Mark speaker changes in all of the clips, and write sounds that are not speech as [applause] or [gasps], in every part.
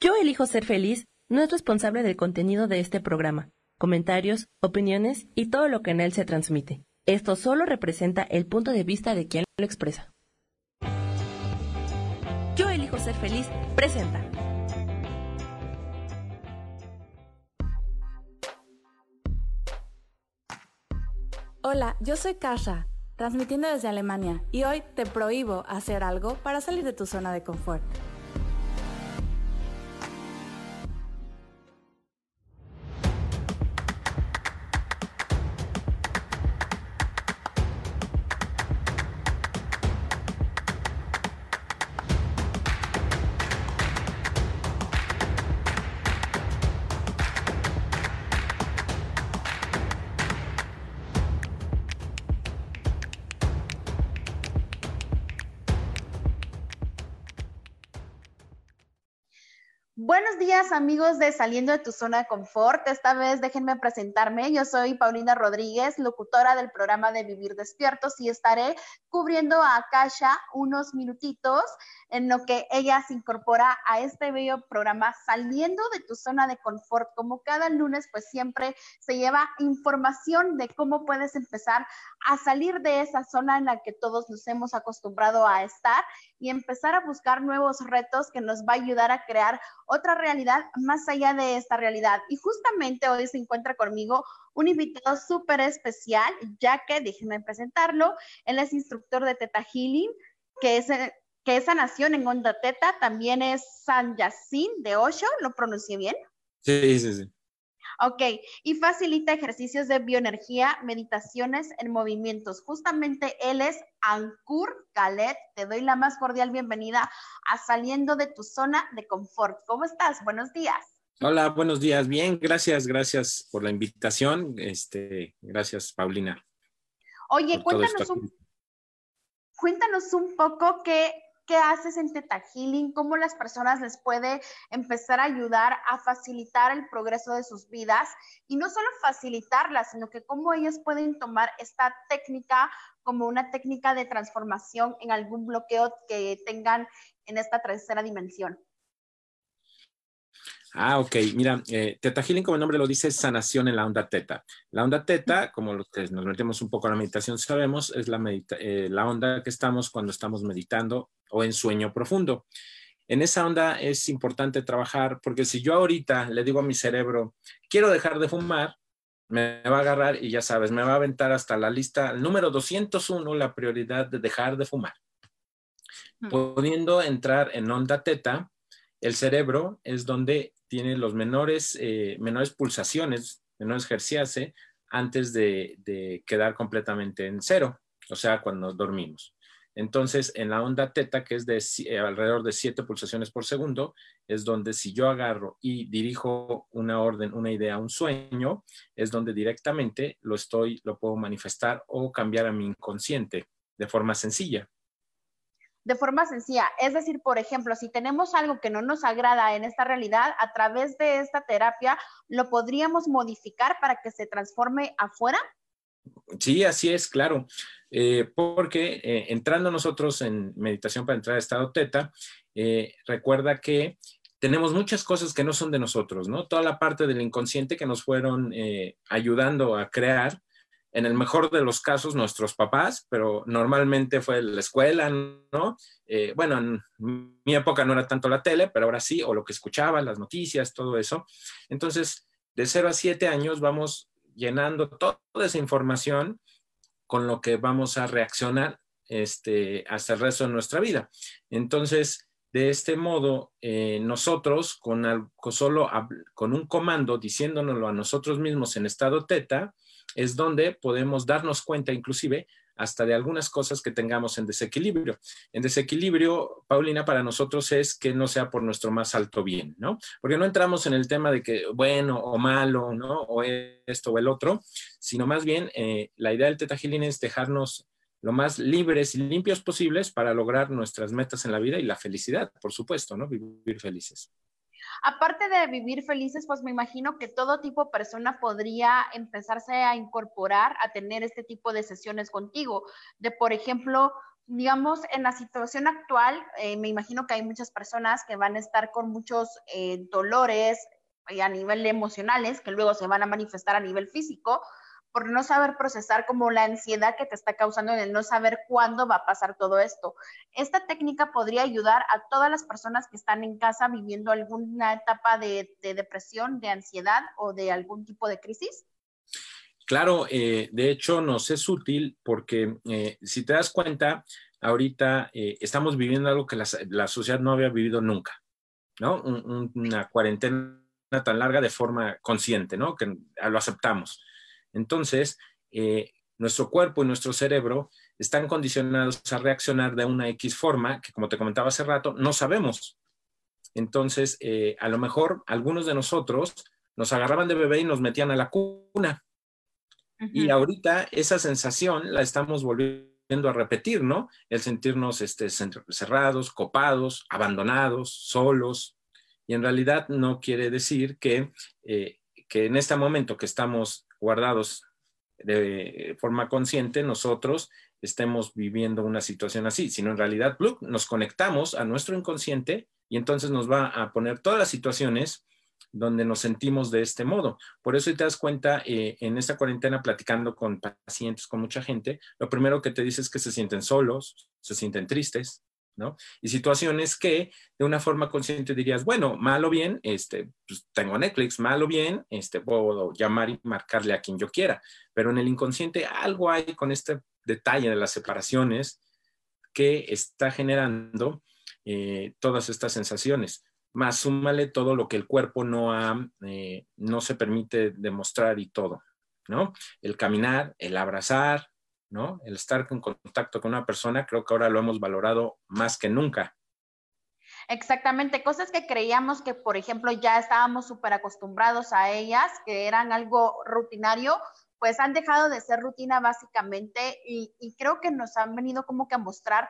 Speaker 1: Yo elijo ser feliz no es responsable del contenido de este programa, comentarios, opiniones y todo lo que en él se transmite. Esto solo representa el punto de vista de quien lo expresa. Yo elijo ser feliz presenta.
Speaker 2: Hola, yo soy Kasha, transmitiendo desde Alemania, y hoy te prohíbo hacer algo para salir de tu zona de confort.
Speaker 3: Amigos de Saliendo de tu zona de confort. Esta vez déjenme presentarme. Yo soy Paulina Rodríguez, locutora del programa de Vivir Despiertos y estaré cubriendo a Kasha unos minutitos en lo que ella se incorpora a este bello programa Saliendo de tu zona de confort. Como cada lunes, pues siempre se lleva información de cómo puedes empezar a salir de esa zona en la que todos nos hemos acostumbrado a estar y empezar a buscar nuevos retos que nos va a ayudar a crear otra realidad más allá de esta realidad. Y justamente hoy se encuentra conmigo un invitado súper especial, ya que déjenme presentarlo. Él es instructor de Teta Healing, que es, que es sanación en Onda Teta. También es San Yacín de Osho, ¿lo pronuncié bien?
Speaker 4: Sí, sí, sí.
Speaker 3: Ok, y facilita ejercicios de bioenergía, meditaciones en movimientos. Justamente él es Ankur Khaled. Te doy la más cordial bienvenida a Saliendo de tu zona de confort. ¿Cómo estás? Buenos días.
Speaker 4: Hola, buenos días. Bien, gracias, gracias por la invitación. Este, gracias, Paulina.
Speaker 3: Oye, cuéntanos un, cuéntanos un poco qué, ¿Qué haces en Teta Healing? ¿Cómo las personas les puede empezar a ayudar a facilitar el progreso de sus vidas? Y no solo facilitarlas, sino que cómo ellas pueden tomar esta técnica como una técnica de transformación en algún bloqueo que tengan en esta tercera dimensión.
Speaker 4: Ah, ok. Mira, eh, Teta Healing, como el nombre lo dice, es sanación en la onda teta. La onda teta, como los que nos metemos un poco a la meditación, sabemos, es la, eh, la onda que estamos cuando estamos meditando o en sueño profundo. En esa onda es importante trabajar porque si yo ahorita le digo a mi cerebro, quiero dejar de fumar, me va a agarrar y ya sabes, me va a aventar hasta la lista, número 201, la prioridad de dejar de fumar. Pudiendo entrar en onda teta, el cerebro es donde tiene los menores, eh, menores pulsaciones, menores herciase, antes de, de, quedar completamente en cero, o sea, cuando dormimos. Entonces, en la onda teta, que es de eh, alrededor de 7 pulsaciones por segundo, es donde si yo agarro y dirijo una orden, una idea, un sueño, es donde directamente lo estoy, lo puedo manifestar o cambiar a mi inconsciente de forma sencilla
Speaker 3: de forma sencilla. Es decir, por ejemplo, si tenemos algo que no nos agrada en esta realidad, a través de esta terapia, ¿lo podríamos modificar para que se transforme afuera?
Speaker 4: Sí, así es, claro. Eh, porque eh, entrando nosotros en meditación para entrar a estado teta, eh, recuerda que tenemos muchas cosas que no son de nosotros, ¿no? Toda la parte del inconsciente que nos fueron ayudando a crear, en el mejor de los casos nuestros papás, pero normalmente fue la escuela, ¿no? Bueno, en mi época no era tanto la tele, pero ahora sí, o lo que escuchaba, las noticias, todo eso. Entonces, de 0 a 7 años vamos llenando toda esa información con lo que vamos a reaccionar este, hasta el resto de nuestra vida. Entonces, de este modo, eh, nosotros con, solo con un comando diciéndonoslo a nosotros mismos en estado teta, es donde podemos darnos cuenta inclusive hasta de algunas cosas que tengamos en desequilibrio. En desequilibrio, Paulina, para nosotros es que no sea por nuestro más alto bien, ¿no? Porque no entramos en el tema de que bueno o malo, ¿no? O esto o el otro, sino más bien eh, la idea del Teta es dejarnos lo más libres y limpios posibles para lograr nuestras metas en la vida y la felicidad, por supuesto, ¿no? Vivir felices.
Speaker 3: Aparte de vivir felices, pues me imagino que todo tipo de persona podría empezarse a incorporar a tener este tipo de sesiones contigo. De, por ejemplo, digamos, en la situación actual, eh, me imagino que hay muchas personas que van a estar con muchos eh, dolores eh, a nivel emocionales que luego se van a manifestar a nivel físico por no saber procesar como la ansiedad que te está causando en el no saber cuándo va a pasar todo esto. Esta técnica podría ayudar a todas las personas que están en casa viviendo alguna etapa de, depresión, de ansiedad o de algún tipo de crisis.
Speaker 4: Claro, de hecho nos es útil porque si te das cuenta, ahorita eh, estamos viviendo algo que la, sociedad no había vivido nunca, ¿no? una cuarentena tan larga de forma consciente, ¿no? Que lo aceptamos. Entonces, eh, nuestro cuerpo y nuestro cerebro están condicionados a reaccionar de una X forma que, como te comentaba hace rato, no sabemos. Entonces, eh, a lo mejor algunos de nosotros nos agarraban de bebé y nos metían a la cuna. Y ahorita esa sensación la estamos volviendo a repetir, ¿no? El sentirnos este, cerrados, copados, abandonados, solos. Y en realidad no quiere decir que, eh, que en este momento que estamos guardados de forma consciente, nosotros estemos viviendo una situación así, sino en realidad nos conectamos a nuestro inconsciente y entonces nos va a poner todas las situaciones donde nos sentimos de este modo. Por eso, te das cuenta, eh, en esta cuarentena, platicando con pacientes, con mucha gente, lo primero que te dice es que se sienten solos, se sienten tristes, ¿no? Y situaciones que de una forma consciente dirías, bueno, mal o bien, este, pues tengo Netflix, mal o bien, este, puedo llamar y marcarle a quien yo quiera, pero en el inconsciente algo hay con este detalle de las separaciones que está generando eh, todas estas sensaciones más súmale todo lo que el cuerpo no, ha, eh, no se permite demostrar y todo, ¿no? El caminar, el abrazar, ¿no? El estar en contacto con una persona, creo que ahora lo hemos valorado más que nunca.
Speaker 3: Exactamente, cosas que creíamos que, por ejemplo, ya estábamos súper acostumbrados a ellas, que eran algo rutinario, pues han dejado de ser rutina básicamente y, y creo que nos han venido como que a mostrar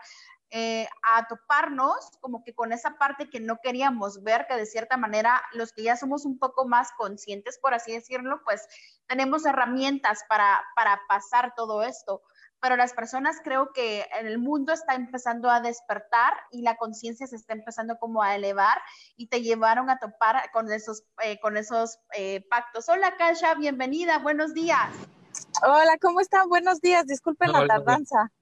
Speaker 3: eh, a toparnos como que con esa parte que no queríamos ver, que de cierta manera los que ya somos un poco más conscientes, por así decirlo, pues tenemos herramientas para, para pasar todo esto. Pero las personas creo que en el mundo está empezando a despertar y la conciencia se está empezando como a elevar y te llevaron a topar con esos, eh, con esos eh, pactos. Hola, Kasha, bienvenida, buenos días.
Speaker 5: Hola, ¿cómo están? Buenos días, disculpen la tardanza.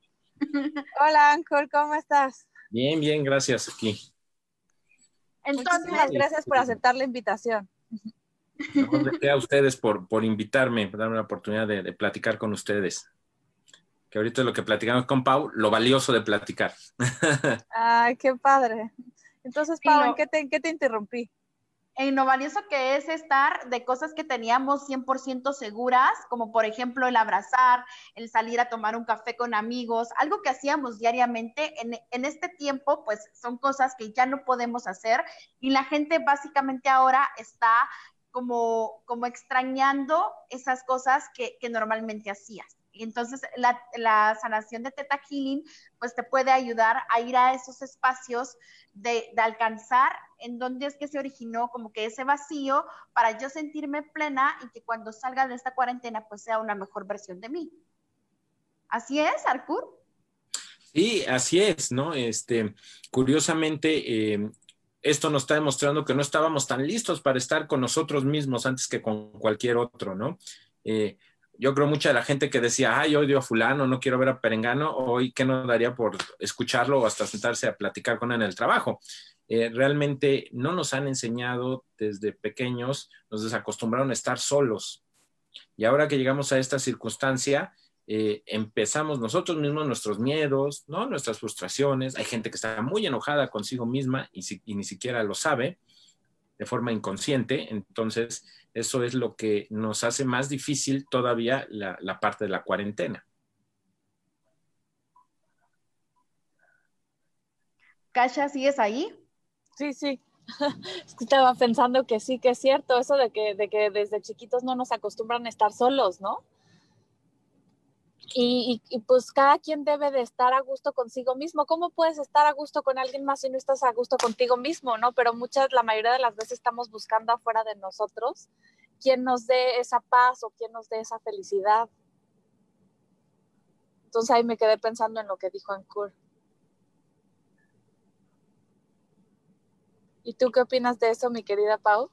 Speaker 5: [laughs] Hola, Ancor, ¿cómo estás?
Speaker 4: Bien, bien, gracias aquí.
Speaker 5: Entonces, gracias por aceptar la invitación.
Speaker 4: a ustedes por, por invitarme, por darme la oportunidad de, platicar con ustedes. Que ahorita lo que platicamos con Pau, lo valioso de platicar. [laughs]
Speaker 5: Ay, qué padre. Entonces, Pau, qué te, ¿en qué te interrumpí?
Speaker 3: En lo valioso que es estar de cosas que teníamos 100% seguras, como por ejemplo el abrazar, el salir a tomar un café con amigos, algo que hacíamos diariamente. En, en, este tiempo, pues son cosas que ya no podemos hacer y la gente básicamente ahora está como, como extrañando esas cosas que, que normalmente hacías. Entonces la, la, sanación de Teta Healing pues te puede ayudar a ir a esos espacios de, de, alcanzar en donde es que se originó como que ese vacío para yo sentirme plena y que cuando salga de esta cuarentena pues sea una mejor versión de mí. ¿Así es, Arcur?
Speaker 4: Sí, así es, ¿no? Este, curiosamente, eh, esto nos está demostrando que no estábamos tan listos para estar con nosotros mismos antes que con cualquier otro, ¿no? Eh, yo creo mucha de la gente que decía, ay, odio a fulano, no quiero ver a Perengano, hoy qué no daría por escucharlo o hasta sentarse a platicar con él en el trabajo. Eh, realmente no nos han enseñado desde pequeños, nos desacostumbraron a estar solos. Y ahora que llegamos a esta circunstancia, eh, empezamos nosotros mismos nuestros miedos, ¿no? nuestras frustraciones. Hay gente que está muy enojada consigo misma y ni siquiera lo sabe de forma inconsciente. Entonces, eso es lo que nos hace más difícil todavía la, la parte de la cuarentena.
Speaker 3: Kasha, ¿sigues ahí?
Speaker 5: Sí, sí. [laughs] Estaba pensando que sí, que es cierto eso de que, de que desde chiquitos no nos acostumbran a estar solos, ¿no? Y, pues cada quien debe de estar a gusto consigo mismo. ¿Cómo puedes estar a gusto con alguien más si no estás a gusto contigo mismo, no? Pero muchas, la mayoría de las veces estamos buscando afuera de nosotros quien nos dé esa paz o quien nos dé esa felicidad. Entonces ahí me quedé pensando en lo que dijo Ankur. ¿Y tú qué opinas de eso, mi querida Pau?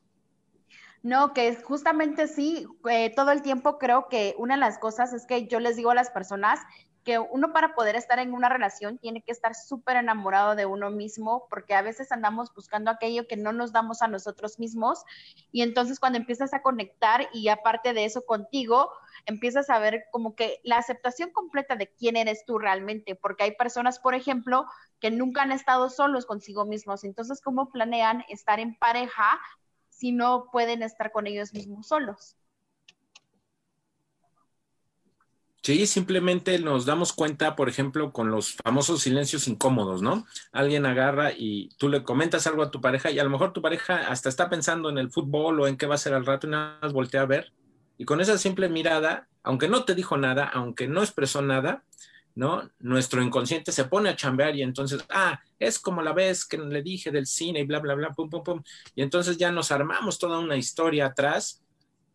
Speaker 3: No, que justamente sí, eh, todo el tiempo creo que una de las cosas es que yo les digo a las personas que uno para poder estar en una relación tiene que estar súper enamorado de uno mismo, porque a veces andamos buscando aquello que no nos damos a nosotros mismos, y entonces cuando empiezas a conectar y aparte de eso contigo, empiezas a ver como que la aceptación completa de quién eres tú realmente, porque hay personas, por ejemplo, que nunca han estado solos consigo mismos, entonces ¿cómo planean estar en pareja si no pueden estar con ellos mismos solos?
Speaker 4: Sí, simplemente nos damos cuenta, por ejemplo, con los famosos silencios incómodos, ¿no? Alguien agarra y tú le comentas algo a tu pareja y a lo mejor tu pareja hasta está pensando en el fútbol o en qué va a ser al rato y nada más voltea a ver. Y con esa simple mirada, aunque no te dijo nada, aunque no expresó nada, ¿no? Nuestro inconsciente se pone a chambear y entonces, ah, es como la vez que le dije del cine y bla, bla, bla, pum, pum, pum. Y entonces ya nos armamos toda una historia atrás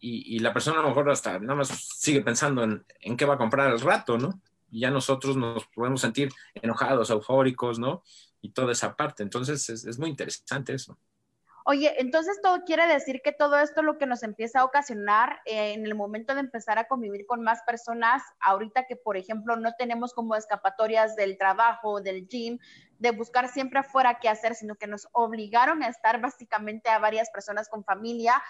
Speaker 4: y, la persona a lo mejor hasta nada más sigue pensando en, en qué va a comprar al rato, ¿no? Y ya nosotros nos podemos sentir enojados, eufóricos, ¿no? Y toda esa parte. Entonces es, es muy interesante eso.
Speaker 3: Oye, entonces todo quiere decir que todo esto lo que nos empieza a ocasionar en el momento de empezar a convivir con más personas, ahorita que por ejemplo no tenemos como escapatorias del trabajo, del gym, de buscar siempre afuera qué hacer, sino que nos obligaron a estar básicamente a varias personas con familia.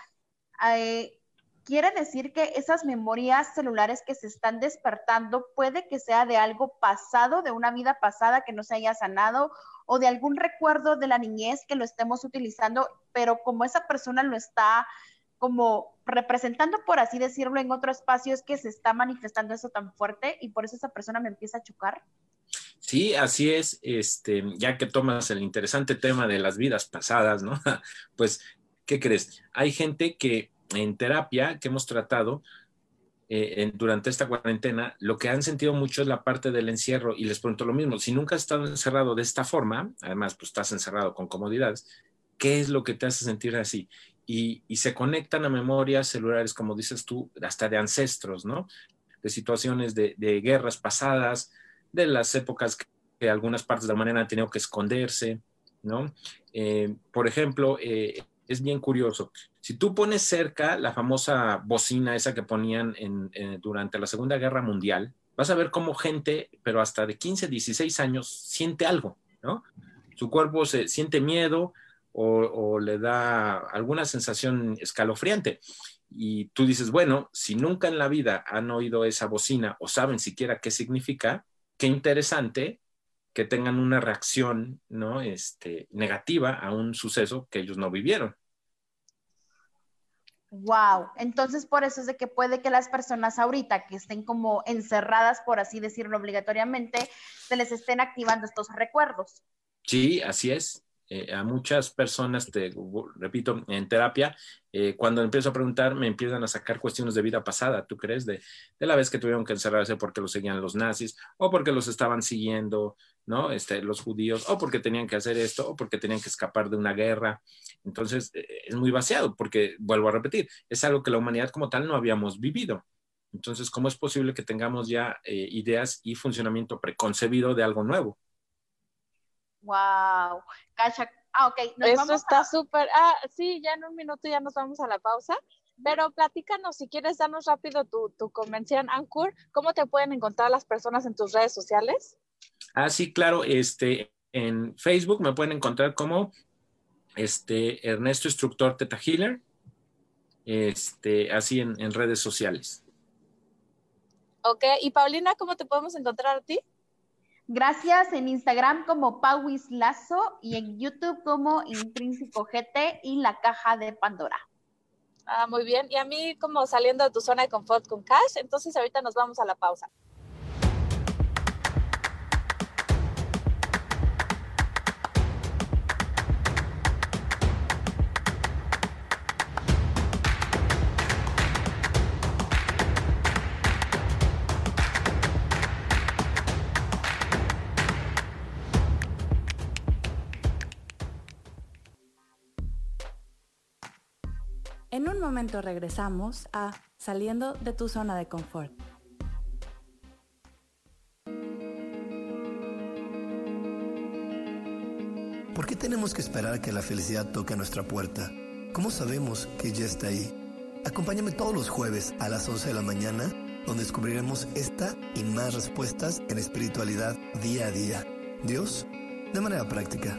Speaker 3: Eh, quiere decir que esas memorias celulares que se están despertando puede que sea de algo pasado, de una vida pasada que no se haya sanado o de algún recuerdo de la niñez que lo estemos utilizando, pero como esa persona lo está como representando, por así decirlo, en otro espacio, es que se está manifestando eso tan fuerte y por eso esa persona me empieza a chocar.
Speaker 4: Sí, así es, este, ya que tomas el interesante tema de las vidas pasadas, ¿no? [laughs] Pues, ¿qué crees? Hay gente que en terapia que hemos tratado eh, durante esta cuarentena, lo que han sentido mucho es la parte del encierro y les pregunto lo mismo, si nunca has estado encerrado de esta forma, además pues estás encerrado con comodidades, ¿qué es lo que te hace sentir así? Y, se conectan a memorias celulares, como dices tú, hasta de ancestros, ¿no? De situaciones de, guerras pasadas, de las épocas que, algunas partes de la humanidad han tenido que esconderse, ¿no? Eh, por ejemplo, eh, es bien curioso. Si tú pones cerca la famosa bocina esa que ponían durante la Segunda Guerra Mundial, vas a ver cómo gente, pero hasta de 15, 16 años, siente algo, ¿no? Su cuerpo se siente miedo o, le da alguna sensación escalofriante. Y tú dices, bueno, si nunca en la vida han oído esa bocina o saben siquiera qué significa, qué interesante que tengan una reacción ¿no? este, negativa a un suceso que ellos no vivieron.
Speaker 3: Wow, entonces por eso es de que puede que las personas ahorita que estén como encerradas, por así decirlo obligatoriamente, se les estén activando estos recuerdos.
Speaker 4: Sí, así es. Eh, a muchas personas, te repito, en terapia, eh, cuando empiezo a preguntar, me empiezan a sacar cuestiones de vida pasada, ¿tú crees? De, la vez que tuvieron que encerrarse porque los seguían los nazis, o porque los estaban siguiendo, ¿no? Este, los judíos, o porque tenían que hacer esto, o porque tenían que escapar de una guerra. Entonces, eh, es muy vaciado, porque, vuelvo a repetir, es algo que la humanidad como tal no habíamos vivido. Entonces, ¿cómo es posible que tengamos ya ideas y funcionamiento preconcebido de algo nuevo?
Speaker 3: Wow. Cacha, ah, ok.
Speaker 5: Eso está súper. Ah, sí, ya en un minuto ya nos vamos a la pausa. Pero platícanos, si quieres, darnos rápido tu, tu convención Anchor. ¿Cómo te pueden encontrar las personas en tus redes sociales?
Speaker 4: Ah, sí, claro. Este, en Facebook me pueden encontrar como este, Ernesto Instructor Teta Healer. Este, así en, en redes sociales.
Speaker 5: Ok, y Paulina, ¿cómo te podemos encontrar a ti?
Speaker 3: Gracias en Instagram como Pauis Lazo y en YouTube como Intrínseco GT y la caja de Pandora.
Speaker 5: Ah, muy bien. Y a mí como saliendo de tu zona de confort con Cash, entonces ahorita nos vamos a la pausa.
Speaker 2: Momento regresamos a Saliendo de tu zona de confort.
Speaker 6: ¿Por qué tenemos que esperar a que la felicidad toque a nuestra puerta. ¿Cómo sabemos que ya está ahí? Acompáñame todos los jueves a las 11 de la mañana, donde descubriremos esta y más respuestas en espiritualidad día a día. Dios, de manera práctica.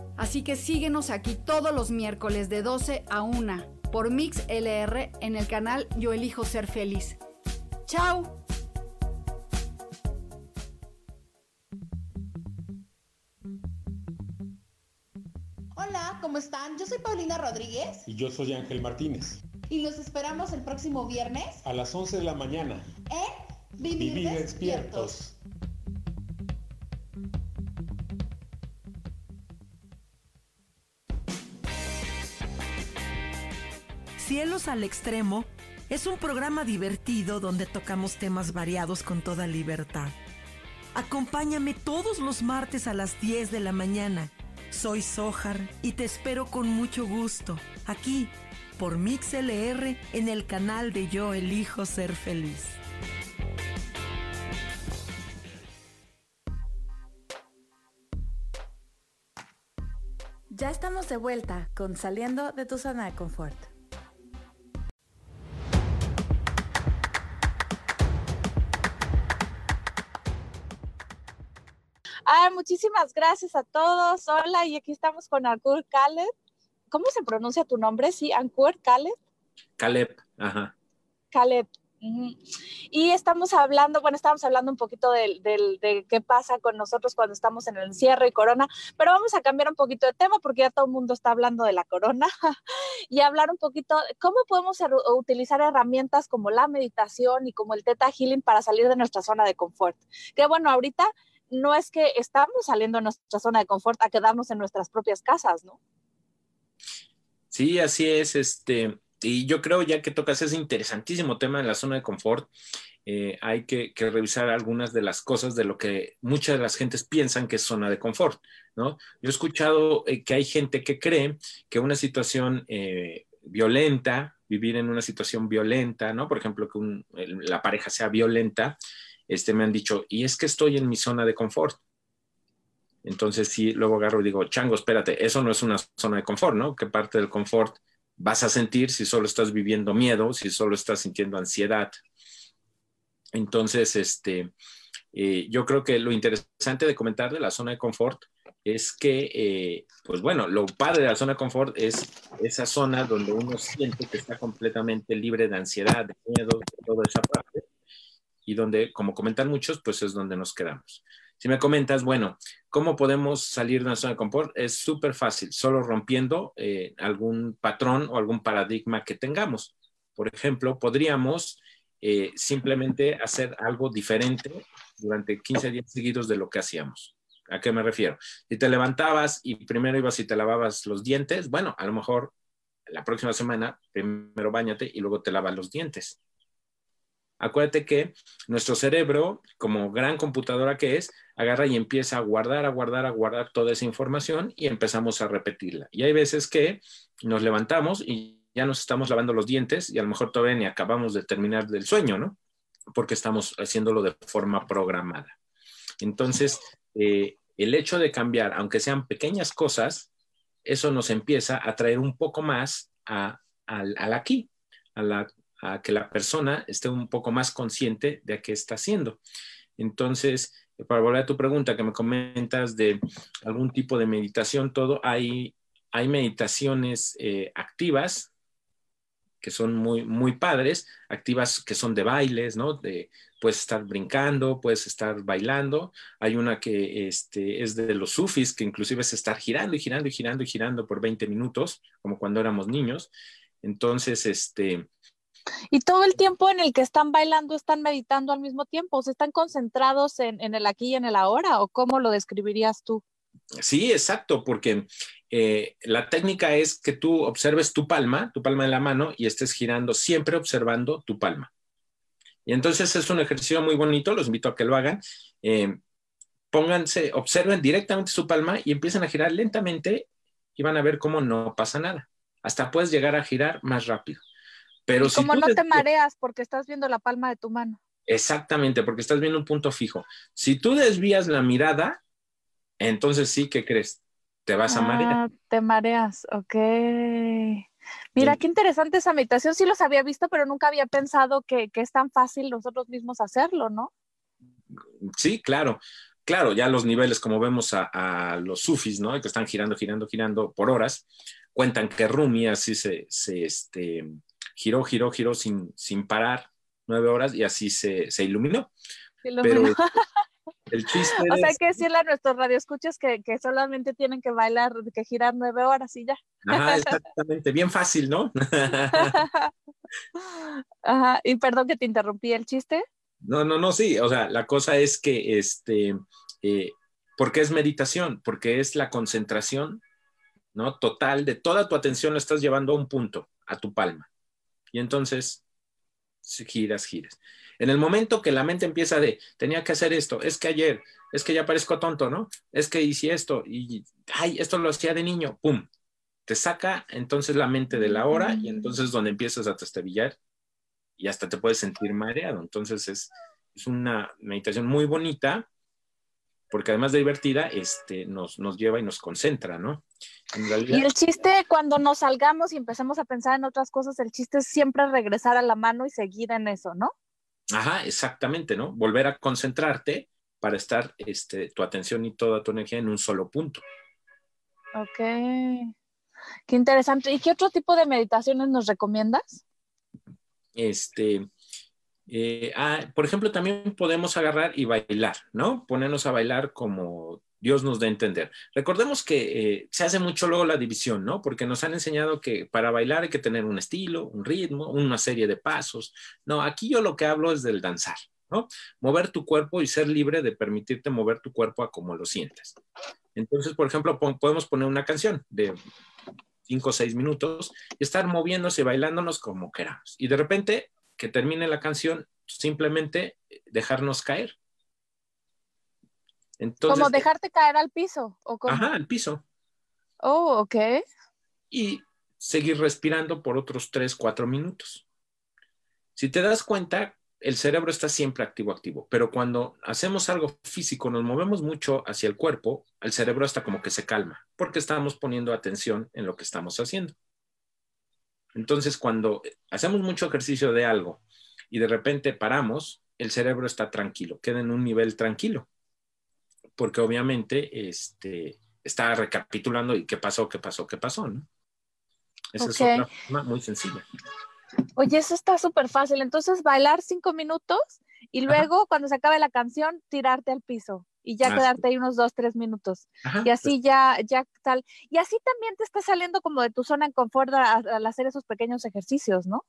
Speaker 7: Así que síguenos aquí todos los miércoles de 12 a 1 por Mix LR en el canal Yo Elijo Ser Feliz. ¡Chao!
Speaker 3: Hola, ¿cómo están? Yo soy Paulina Rodríguez.
Speaker 8: Y yo soy Ángel Martínez.
Speaker 3: Y los esperamos el próximo viernes.
Speaker 8: A las 11 de la mañana.
Speaker 3: En Vivir, despiertos.
Speaker 9: Cielos al Extremo es un programa divertido donde tocamos temas variados con toda libertad. Acompáñame todos los martes a las 10 de la mañana. Soy Sojar y te espero con mucho gusto aquí por MixLR en el canal de Yo Elijo Ser Feliz.
Speaker 2: Ya estamos de vuelta con Saliendo de tu zona de confort.
Speaker 5: Ah, muchísimas gracias a todos. Hola, y aquí estamos con Ankur Caleb. ¿Cómo se pronuncia tu nombre? Sí, Ankur Caleb.
Speaker 4: Caleb, ajá.
Speaker 5: Caleb. Y estamos hablando, bueno, estamos hablando un poquito de, de, qué pasa con nosotros cuando estamos en el encierro y corona, pero vamos a cambiar un poquito de tema porque ya todo el mundo está hablando de la corona [laughs] y hablar un poquito de cómo podemos utilizar herramientas como la meditación y como el Theta Healing para salir de nuestra zona de confort. Que bueno, ahorita no es que estamos saliendo de nuestra zona de confort a quedarnos en nuestras propias casas, ¿no?
Speaker 4: Sí, así es. Este, y yo creo ya que tocas ese interesantísimo tema en la zona de confort, eh, hay que, revisar algunas de las cosas de lo que muchas de las gentes piensan que es zona de confort, ¿no? Yo he escuchado eh, que hay gente que cree que una situación eh, violenta, vivir en una situación violenta, ¿no? Por ejemplo, que la pareja sea violenta, este, me han dicho, y es que estoy en mi zona de confort. Entonces, sí, luego agarro y digo, chango, espérate, eso no es una zona de confort, ¿no? ¿Qué parte del confort vas a sentir si solo estás viviendo miedo, si solo estás sintiendo ansiedad? Entonces, este, eh, yo creo que lo interesante de comentar de la zona de confort es que, eh, pues bueno, lo padre de la zona de confort es esa zona donde uno siente que está completamente libre de ansiedad, de miedo, de toda esa parte y donde, como comentan muchos, pues es donde nos quedamos. Si me comentas, bueno, ¿cómo podemos salir de una zona de confort? Es súper fácil, solo rompiendo eh, algún patrón o algún paradigma que tengamos. Por ejemplo, podríamos eh, simplemente hacer algo diferente durante 15 días seguidos de lo que hacíamos. ¿A qué me refiero? Si te levantabas y primero ibas y te lavabas los dientes, bueno, a lo mejor la próxima semana primero bañate y luego te lavas los dientes. Acuérdate que nuestro cerebro, como gran computadora que es, agarra y empieza a guardar, a guardar, a guardar toda esa información y empezamos a repetirla. Y hay veces que nos levantamos y ya nos estamos lavando los dientes y a lo mejor todavía ni acabamos de terminar del sueño, ¿no? Porque estamos haciéndolo de forma programada. Entonces, eh, el hecho de cambiar, aunque sean pequeñas cosas, eso nos empieza a traer un poco más al aquí, a la a que la persona esté un poco más consciente de qué está haciendo. Entonces, para volver a tu pregunta que me comentas de algún tipo de meditación, todo, hay, hay meditaciones eh, activas que son muy, muy padres, activas que son de bailes, ¿no? De, puedes estar brincando, puedes estar bailando. Hay una que este, es de los sufis, que inclusive es estar girando y girando y girando y girando por 20 minutos, como cuando éramos niños. Entonces, este,
Speaker 5: Y todo el tiempo en el que están bailando, están meditando al mismo tiempo, o sea, están concentrados en, en el aquí y en el ahora, o cómo lo describirías tú?
Speaker 4: Sí, exacto, porque eh, la técnica es que tú observes tu palma, tu palma de la mano, y estés girando siempre observando tu palma. Y entonces es un ejercicio muy bonito, los invito a que lo hagan. Eh, pónganse, observen directamente su palma y empiecen a girar lentamente y van a ver cómo no pasa nada. Hasta puedes llegar a girar más rápido. Pero
Speaker 5: si como no te mareas porque estás viendo la palma de tu mano.
Speaker 4: Exactamente, porque estás viendo un punto fijo. Si tú desvías la mirada, entonces sí, ¿qué crees? Te vas a marear. Ah,
Speaker 5: te mareas, ok. Mira, qué interesante esa meditación. Sí los había visto, pero nunca había pensado que, es tan fácil nosotros mismos hacerlo, ¿no?
Speaker 4: Sí, claro. Claro, ya los niveles, como vemos a, los sufis, ¿no? Que están girando, girando, girando por horas, cuentan que Rumi así se, se este, giró, giró, giró sin, sin parar nueve horas y así se, se iluminó. Pero [laughs] el chiste
Speaker 5: O sea, hay que decirle a nuestros radioescuchas que, que solamente tienen que bailar, que girar nueve horas y ya.
Speaker 4: Ajá, [laughs] exactamente. Bien fácil, ¿no? [laughs]
Speaker 5: Ajá, y perdón que te interrumpí el chiste.
Speaker 4: No, no, no, sí. O sea, la cosa es que, este, eh, porque es meditación, porque es la concentración, ¿no? Total de toda tu atención la estás llevando a un punto, a tu palma. Y entonces, giras, giras. En el momento que la mente empieza de, tenía que hacer esto, es que ayer, es que ya parezco tonto, ¿no? Es que hice esto y, ay, esto lo hacía de niño, ¡pum! Te saca entonces la mente de la hora y entonces donde empiezas a testabillar y hasta te puedes sentir mareado. Entonces es, es una meditación muy bonita porque además de divertida, este, nos, nos lleva y nos concentra, ¿no?
Speaker 5: Y el chiste, cuando nos salgamos y empezamos a pensar en otras cosas, el chiste es siempre regresar a la mano y seguir en eso, ¿no?
Speaker 4: Ajá, exactamente, ¿no? Volver a concentrarte para estar este, tu atención y toda tu energía en un solo punto.
Speaker 5: Ok. Qué interesante. ¿Y qué otro tipo de meditaciones nos recomiendas?
Speaker 4: Este, eh, ah, por ejemplo, también podemos agarrar y bailar, ¿no? Ponernos a bailar como Dios nos da a entender. Recordemos que eh, se hace mucho luego la división, ¿no? Porque nos han enseñado que para bailar hay que tener un estilo, un ritmo, una serie de pasos. No, aquí yo lo que hablo es del danzar, ¿no? Mover tu cuerpo y ser libre de permitirte mover tu cuerpo a como lo sientes. Entonces, por ejemplo, podemos poner una canción de cinco o seis minutos y estar moviéndose y bailándonos como queramos. Y de repente, que termine la canción, simplemente dejarnos caer
Speaker 5: como dejarte caer al piso. ¿o
Speaker 4: Ajá, al piso.
Speaker 5: Oh, ok.
Speaker 4: Y seguir respirando por otros 3, 4 minutos. Si te das cuenta, el cerebro está siempre activo, activo, pero cuando hacemos algo físico, nos movemos mucho hacia el cuerpo, el cerebro está como que se calma, porque estamos poniendo atención en lo que estamos haciendo. Entonces, cuando hacemos mucho ejercicio de algo y de repente paramos, el cerebro está tranquilo, queda en un nivel tranquilo porque obviamente este, está recapitulando y qué pasó, qué pasó, qué pasó, ¿no? Esa es otra forma muy sencilla.
Speaker 5: Oye, eso está súper fácil. Entonces, bailar cinco minutos y luego, cuando se acabe la canción, tirarte al piso y ya quedarte ahí unos dos, tres minutos. y así pues ya, ya tal. Y así también te está saliendo como de tu zona en confort al hacer esos pequeños ejercicios, ¿no?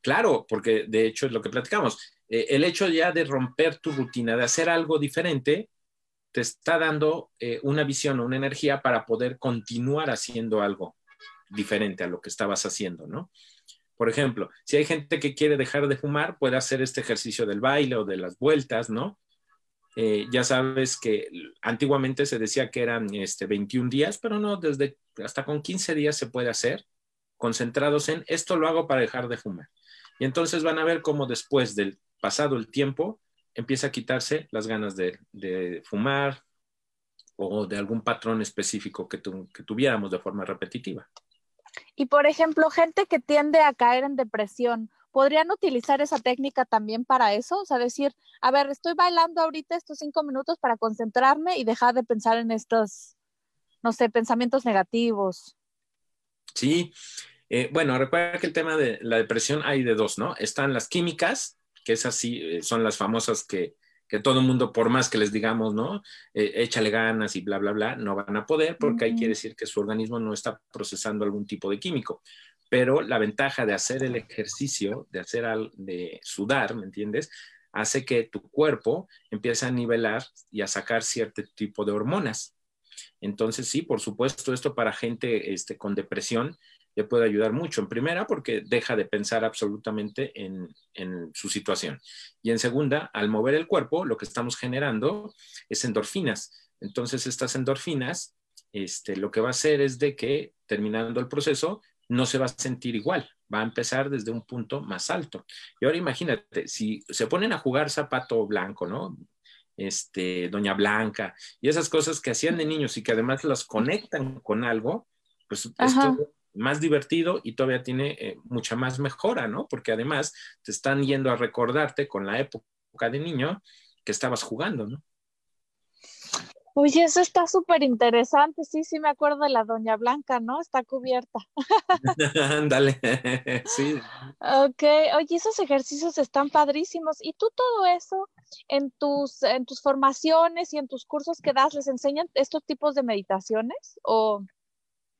Speaker 4: Claro, porque de hecho es lo que platicamos. Eh, el hecho ya de romper tu rutina, de hacer algo diferente, te está dando eh, una visión o una energía para poder continuar haciendo algo diferente a lo que estabas haciendo, ¿no? Por ejemplo, si hay gente que quiere dejar de fumar, puede hacer este ejercicio del baile o de las vueltas, ¿no? Eh, ya sabes que antiguamente se decía que eran este, 21 días, pero no, desde hasta con 15 días se puede hacer, concentrados en esto lo hago para dejar de fumar. Y entonces van a ver cómo después del pasado el tiempo, empieza a quitarse las ganas de, fumar o de algún patrón específico que, tuviéramos de forma repetitiva.
Speaker 5: Y por ejemplo, gente que tiende a caer en depresión, ¿podrían utilizar esa técnica también para eso? O sea, decir, a ver, estoy bailando ahorita estos cinco minutos para concentrarme y dejar de pensar en estos, no sé, pensamientos negativos.
Speaker 4: Sí, eh, bueno, recuerda que el tema de la depresión hay de dos, ¿no? Están las químicas que es así, eh, son las famosas que, que todo el mundo, por más que les digamos, ¿no? Eh, échale ganas y bla, bla, bla, no van a poder porque ahí quiere decir que su organismo no está procesando algún tipo de químico. pero la ventaja de hacer el ejercicio, de hacer al, de sudar, ¿me entiendes? Hace que tu cuerpo empiece a nivelar y a sacar cierto tipo de hormonas. Entonces, sí, por supuesto, esto para gente este, con depresión le puede ayudar mucho. En primera, porque deja de pensar absolutamente en, su situación. Y en segunda, al mover el cuerpo, lo que estamos generando es endorfinas. Entonces, estas endorfinas, este, lo que va a hacer es de que terminando el proceso, no se va a sentir igual, va a empezar desde un punto más alto. Y ahora imagínate, si se ponen a jugar zapato blanco, ¿no? Este, Doña Blanca, y esas cosas que hacían de niños y que además las conectan con algo, pues esto más divertido y todavía tiene eh, mucha más mejora, ¿no? Porque además te están yendo a recordarte con la época de niño que estabas jugando, ¿no?
Speaker 5: Oye, eso está súper interesante. Sí, sí, me acuerdo de la Doña Blanca, ¿no? Está cubierta. [laughs]
Speaker 4: Ándale, [laughs] sí.
Speaker 5: Ok, oye, esos ejercicios están padrísimos. ¿Y tú todo eso en tus, en tus formaciones y en tus cursos que das, les enseñan estos tipos de meditaciones? ¿O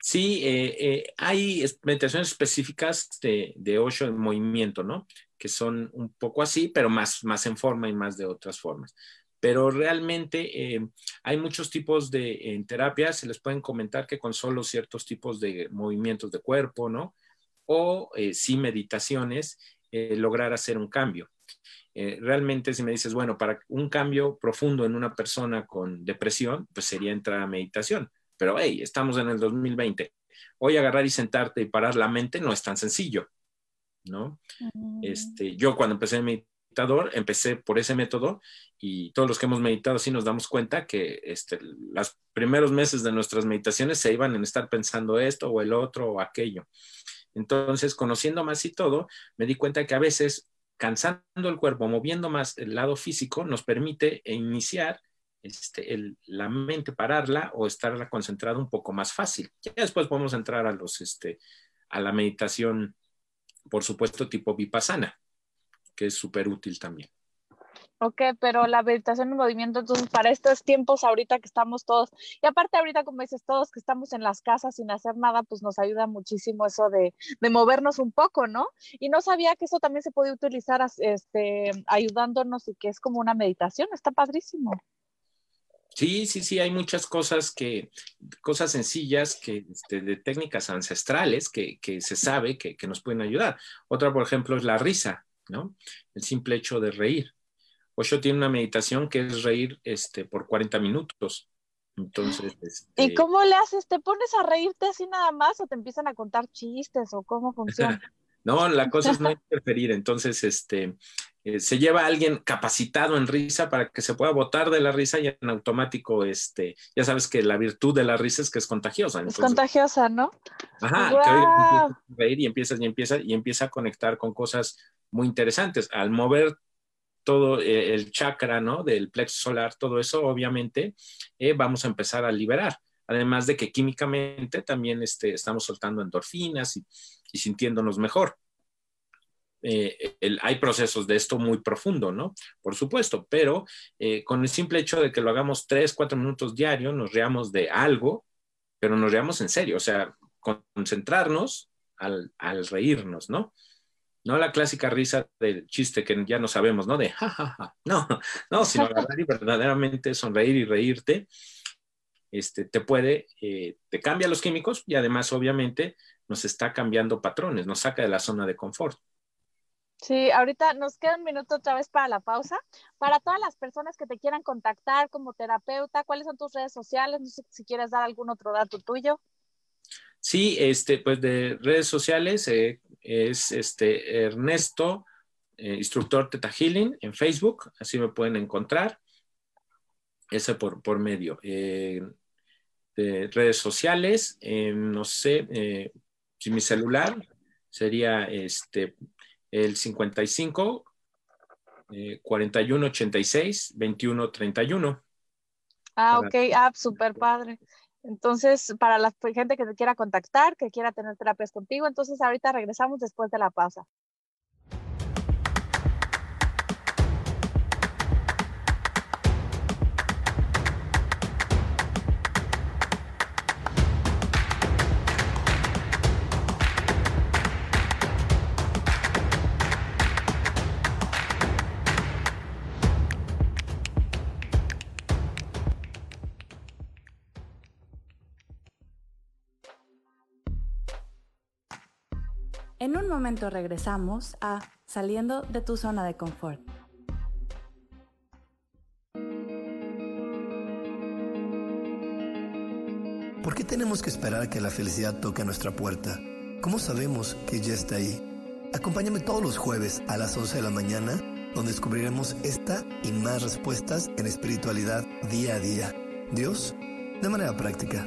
Speaker 4: Sí, eh, eh, hay meditaciones específicas de, de en movimiento, ¿no? Que son un poco así, pero más, más en forma y más de otras formas. Pero realmente eh, hay muchos tipos de en terapia, se les pueden comentar que con solo ciertos tipos de movimientos de cuerpo, ¿no? O sí meditaciones, lograr hacer un cambio. realmente si me dices, bueno, para un cambio profundo en una persona con depresión, pues sería entrar a meditación pero hey, estamos en el 2020. Hoy agarrar y sentarte y parar la mente no es tan sencillo, ¿no? Mm. Este, yo cuando empecé el meditador, empecé por ese método y todos los que hemos meditado sí nos damos cuenta que este, los primeros meses de nuestras meditaciones se iban en estar pensando esto o el otro o aquello. Entonces, conociendo más y todo, me di cuenta que a veces cansando el cuerpo, moviendo más el lado físico, nos permite iniciar este, la mente pararla o estarla concentrada un poco más fácil. Ya después podemos entrar a los, este, a la meditación, por supuesto, tipo vipassana, que es súper útil también.
Speaker 5: Ok, pero la meditación en movimiento, entonces para estos tiempos ahorita que estamos todos, y aparte ahorita como dices todos que estamos en las casas sin hacer nada, pues nos ayuda muchísimo eso de, de movernos un poco, ¿no? Y no sabía que eso también se podía utilizar este, ayudándonos y que es como una meditación, está padrísimo.
Speaker 4: Sí, sí, sí, hay muchas cosas que, cosas sencillas que, este, de técnicas ancestrales que, se sabe que, nos pueden ayudar. Otra, por ejemplo, es la risa, ¿no? El simple hecho de reír. Osho tiene una meditación que es reír este, por 40 minutos. Entonces, [gasps]
Speaker 5: ¿y este cómo le haces? ¿Te pones a reírte así nada más o te empiezan a contar chistes o cómo funciona? [laughs]
Speaker 4: no, la cosa es no interferir. Entonces, este, eh, se lleva a alguien capacitado en risa para que se pueda botar de la risa y en automático, este, ya sabes que la virtud de la risa es que es contagiosa.
Speaker 5: es contagiosa, ¿no?
Speaker 4: Ajá, que empieza a reír y empieza y empieza y empieza a conectar con cosas muy interesantes. Al mover todo eh, el chakra, ¿no? Del plexo solar, todo eso, obviamente, eh, vamos a empezar a liberar. Además de que químicamente también este, estamos soltando endorfinas y sintiéndonos mejor. Eh, hay procesos de esto muy profundo, ¿no? Por supuesto, pero eh, con el simple hecho de que lo hagamos tres, cuatro minutos diario, nos reamos de algo, pero nos reamos en serio, o sea, concentrarnos al, reírnos, ¿no? No la clásica risa del chiste que ya no sabemos, ¿no? De jajaja, no, [laughs] no, sino verdaderamente sonreír y reírte, este, te puede, eh, te cambia los químicos y además, obviamente, nos está cambiando patrones, nos saca de la zona de confort.
Speaker 5: Sí, ahorita nos queda un minuto otra vez para la pausa. Para todas las personas que te quieran contactar como terapeuta, ¿cuáles son tus redes sociales? No sé si quieres dar algún otro dato tuyo.
Speaker 4: Sí, este, pues de redes sociales eh, es este Ernesto, eh, instructor Teta Healing en Facebook, así me pueden encontrar. Ese por, por medio. Eh, de redes sociales, no sé, si mi celular sería este el 55 41 86 21 31.
Speaker 5: Ah, ok, ah, súper padre. Entonces, para la gente que te quiera contactar, que quiera tener terapias contigo, entonces ahorita regresamos después de la pausa.
Speaker 2: En un momento regresamos a Saliendo de tu zona de confort.
Speaker 6: ¿Por qué tenemos que esperar que la felicidad toque a nuestra puerta? ¿Cómo sabemos que ya está ahí? Acompáñame todos los jueves a las 11 de la mañana, donde descubriremos esta y más respuestas en espiritualidad día a día. Dios, de manera práctica.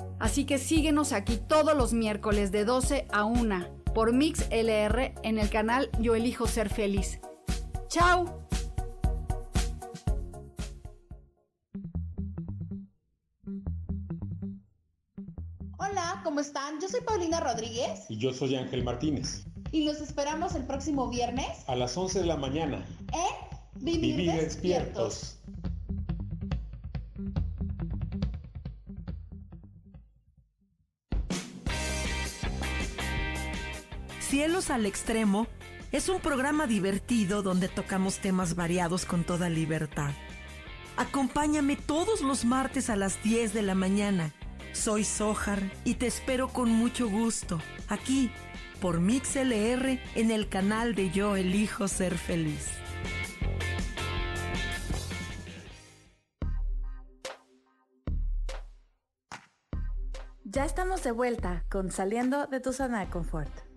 Speaker 7: Así que síguenos aquí todos los miércoles de 12 a 1 por Mix LR en el canal Yo Elijo Ser Feliz. ¡Chao!
Speaker 3: Hola, ¿cómo están? Yo soy Paulina Rodríguez.
Speaker 8: Y yo soy Ángel Martínez.
Speaker 3: Y los esperamos el próximo viernes.
Speaker 8: A las 11 de la mañana.
Speaker 3: En Vivir,
Speaker 8: Vivir
Speaker 3: despiertos.
Speaker 8: despiertos.
Speaker 9: Cielos al Extremo es un programa divertido donde tocamos temas variados con toda libertad. Acompáñame todos los martes a las 10 de la mañana. Soy Sojar y te espero con mucho gusto aquí por MixLR en el canal de Yo Elijo Ser Feliz.
Speaker 2: Ya estamos de vuelta con Saliendo de tu zona de confort.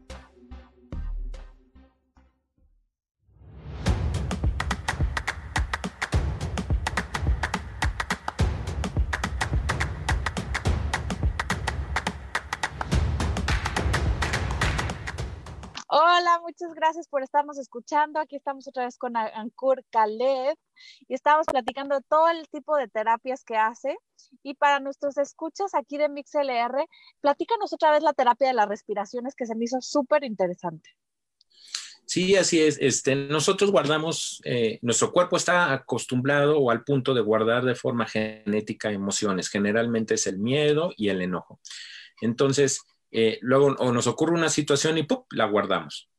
Speaker 5: Hola, muchas gracias por estarnos escuchando. Aquí estamos otra vez con Ankur Khaled y estamos platicando todo el tipo de terapias que hace. Y para nuestros escuchas aquí de MixLR, platícanos otra vez la terapia de las respiraciones que se me hizo súper interesante.
Speaker 4: Sí, así es. Este, nosotros guardamos, eh, nuestro cuerpo está acostumbrado o al punto de guardar de forma genética emociones. Generalmente es el miedo y el enojo. Entonces, eh, luego o nos ocurre una situación y la guardamos.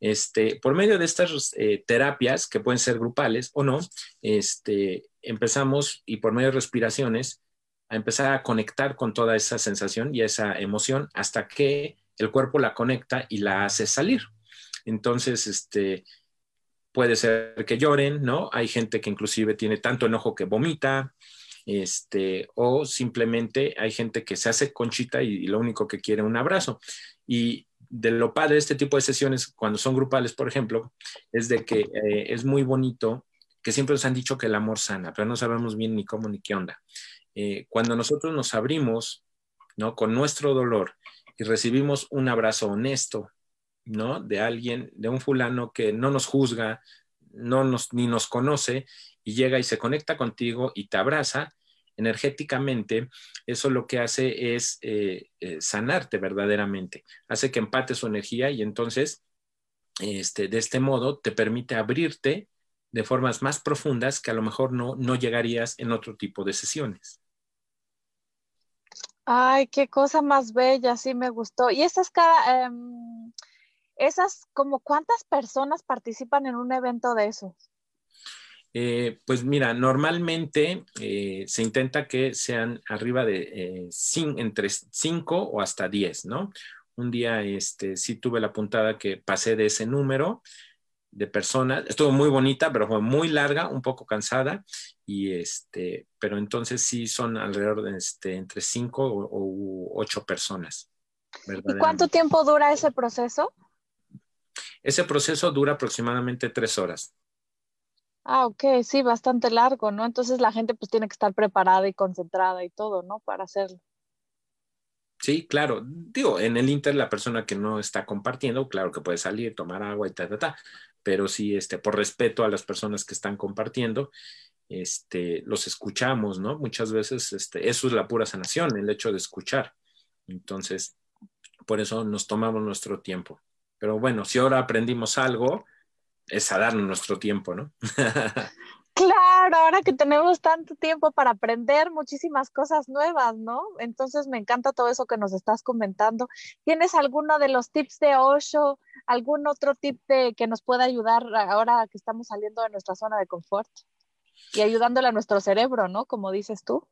Speaker 4: Este, por medio de estas eh, terapias, que pueden ser grupales o no, este, empezamos y por medio de respiraciones a empezar a conectar con toda esa sensación y esa emoción hasta que el cuerpo la conecta y la hace salir. Entonces, este, puede ser que lloren, ¿no? Hay gente que inclusive tiene tanto enojo que vomita, este, o simplemente hay gente que se hace conchita y, y lo único que quiere un abrazo. Y de lo padre de este tipo de sesiones, cuando son grupales, por ejemplo, es de que eh, es muy bonito, que siempre nos han dicho que el amor sana, pero no sabemos bien ni cómo ni qué onda. Eh, cuando nosotros nos abrimos, ¿no? Con nuestro dolor y recibimos un abrazo honesto, ¿no? De alguien, de un fulano que no nos juzga, no nos, ni nos conoce y llega y se conecta contigo y te abraza, energéticamente, eso lo que hace es eh, eh, sanarte verdaderamente, hace que empate su energía y entonces, este, de este modo, te permite abrirte de formas más profundas que a lo mejor no, no llegarías en otro tipo de sesiones.
Speaker 5: Ay, qué cosa más bella, sí me gustó. Y esas cada, em, esas, como cuántas personas participan en un evento de esos?
Speaker 4: Eh, pues mira, normalmente eh, se intenta que sean arriba de eh, entre 5 o hasta 10, ¿no? Un día este, sí tuve la puntada que pasé de ese número de personas. Estuvo muy bonita, pero fue muy larga, un poco cansada. Y este, pero entonces sí son alrededor de este, entre 5 o 8 personas.
Speaker 5: ¿Y cuánto tiempo dura ese proceso?
Speaker 4: Ese proceso dura aproximadamente 3 horas.
Speaker 5: Ah, ok, sí, bastante largo, ¿no? Entonces la gente pues tiene que estar preparada y concentrada y todo, ¿no? Para hacerlo.
Speaker 4: Sí, claro. Digo, en el Inter la persona que no está compartiendo, claro que puede salir, tomar agua y ta, ta, ta. Pero sí, este, por respeto a las personas que están compartiendo. este, los escuchamos, ¿no? Muchas veces este, eso es la pura sanación, el hecho de escuchar. Entonces, por eso nos tomamos nuestro tiempo. Pero bueno, si ahora aprendimos algo, es a darnos nuestro tiempo, ¿no? [laughs]
Speaker 5: Claro, ahora que tenemos tanto tiempo para aprender muchísimas cosas nuevas, ¿no? Entonces me encanta todo eso que nos estás comentando. ¿Tienes alguno de los tips de Osho, algún otro tip de, que nos pueda ayudar ahora que estamos saliendo de nuestra zona de confort y ayudándole a nuestro cerebro, ¿no? Como dices tú.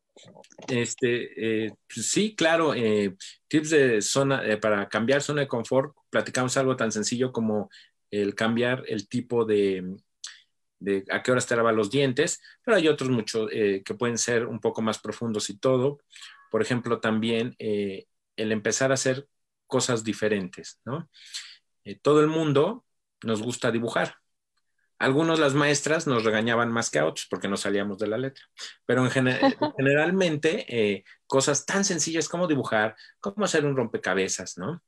Speaker 4: Este, eh, pues sí, claro. Eh, tips de zona eh, para cambiar zona de confort. Platicamos algo tan sencillo como el cambiar el tipo de, de a qué hora te lavas los dientes, pero hay otros muchos eh, que pueden ser un poco más profundos y todo. Por ejemplo, también eh, el empezar a hacer cosas diferentes, ¿no? Eh, todo el mundo nos gusta dibujar. Algunos las maestras nos regañaban más que a otros porque no salíamos de la letra, pero en [laughs] generalmente cosas tan sencillas como dibujar, como hacer un rompecabezas, ¿no?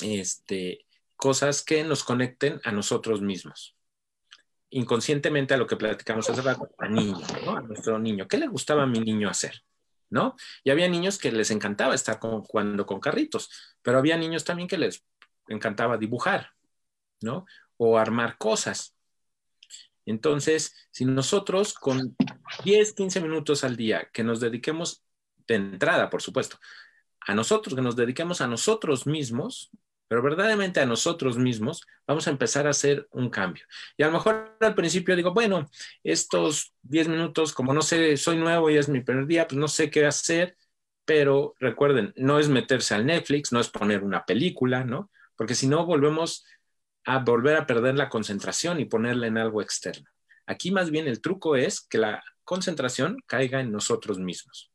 Speaker 4: Este, cosas que nos conecten a nosotros mismos inconscientemente a lo que platicamos hace rato, a niño, ¿no? A nuestro niño. ¿Qué le gustaba a mi niño hacer? ¿No? Y había niños que les encantaba estar jugando con carritos, pero había niños también que les encantaba dibujar, ¿no? O armar cosas. Entonces, si nosotros con 10, 15 minutos al día que nos dediquemos de entrada, por supuesto, a nosotros, que nos dediquemos a nosotros mismos, pero verdaderamente a nosotros mismos vamos a empezar a hacer un cambio. Y a lo mejor al principio digo, bueno, estos 10 minutos, como no sé, soy nuevo y es mi primer día, pues no sé qué hacer, pero recuerden, no es meterse al Netflix, no es poner una película, ¿no? Porque si no, volvemos a volver a perder la concentración y ponerla en algo externo. Aquí más bien el truco es que la concentración caiga en nosotros mismos.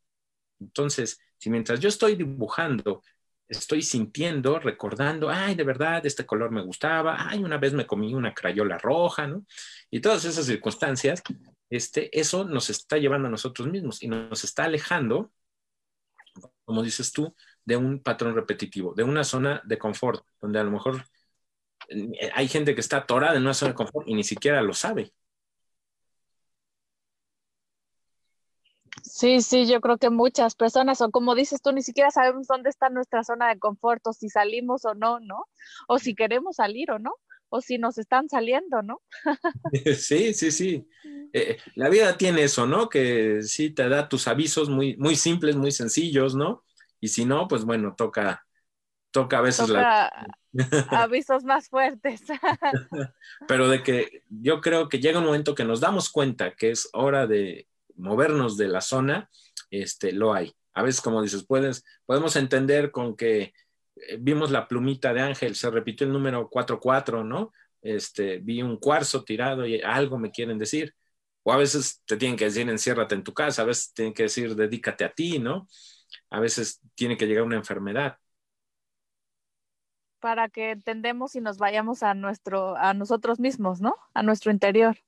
Speaker 4: Entonces, si mientras yo estoy dibujando estoy sintiendo, recordando, ay, de verdad, este color me gustaba, ay, una vez me comí una crayola roja, ¿no? Y todas esas circunstancias, este, eso nos está llevando a nosotros mismos y nos está alejando, como dices tú, de un patrón repetitivo, de una zona de confort, donde a lo mejor eh, hay gente que está atorada en una zona de confort y ni siquiera lo sabe.
Speaker 5: Sí, sí, yo creo que muchas personas, o como dices tú, ni siquiera sabemos dónde está nuestra zona de confort, o si salimos o no, ¿no? O si queremos salir o no, o si nos están saliendo, ¿no? [laughs]
Speaker 4: Sí, sí, sí. [laughs] Eh, la vida tiene eso, ¿no? Que sí te da tus avisos muy, muy simples, muy sencillos, ¿no? Y si no, pues bueno, toca, toca a veces
Speaker 5: la... [laughs] avisos más fuertes.
Speaker 4: Pero de que yo creo que llega un momento que nos damos cuenta que es hora de movernos de la zona, este, lo hay. A veces, como dices, puedes, podemos entender con que eh, vimos la plumita de Ángel, se repitió el número 44, ¿no? Este, vi un cuarzo tirado y algo me quieren decir. O a veces te tienen que decir enciérrate en tu casa, a veces tienen que decir dedícate a ti, ¿no? A veces tiene que llegar una enfermedad.
Speaker 5: Para que entendemos y nos vayamos a nuestro, a nosotros mismos, ¿no? A nuestro interior.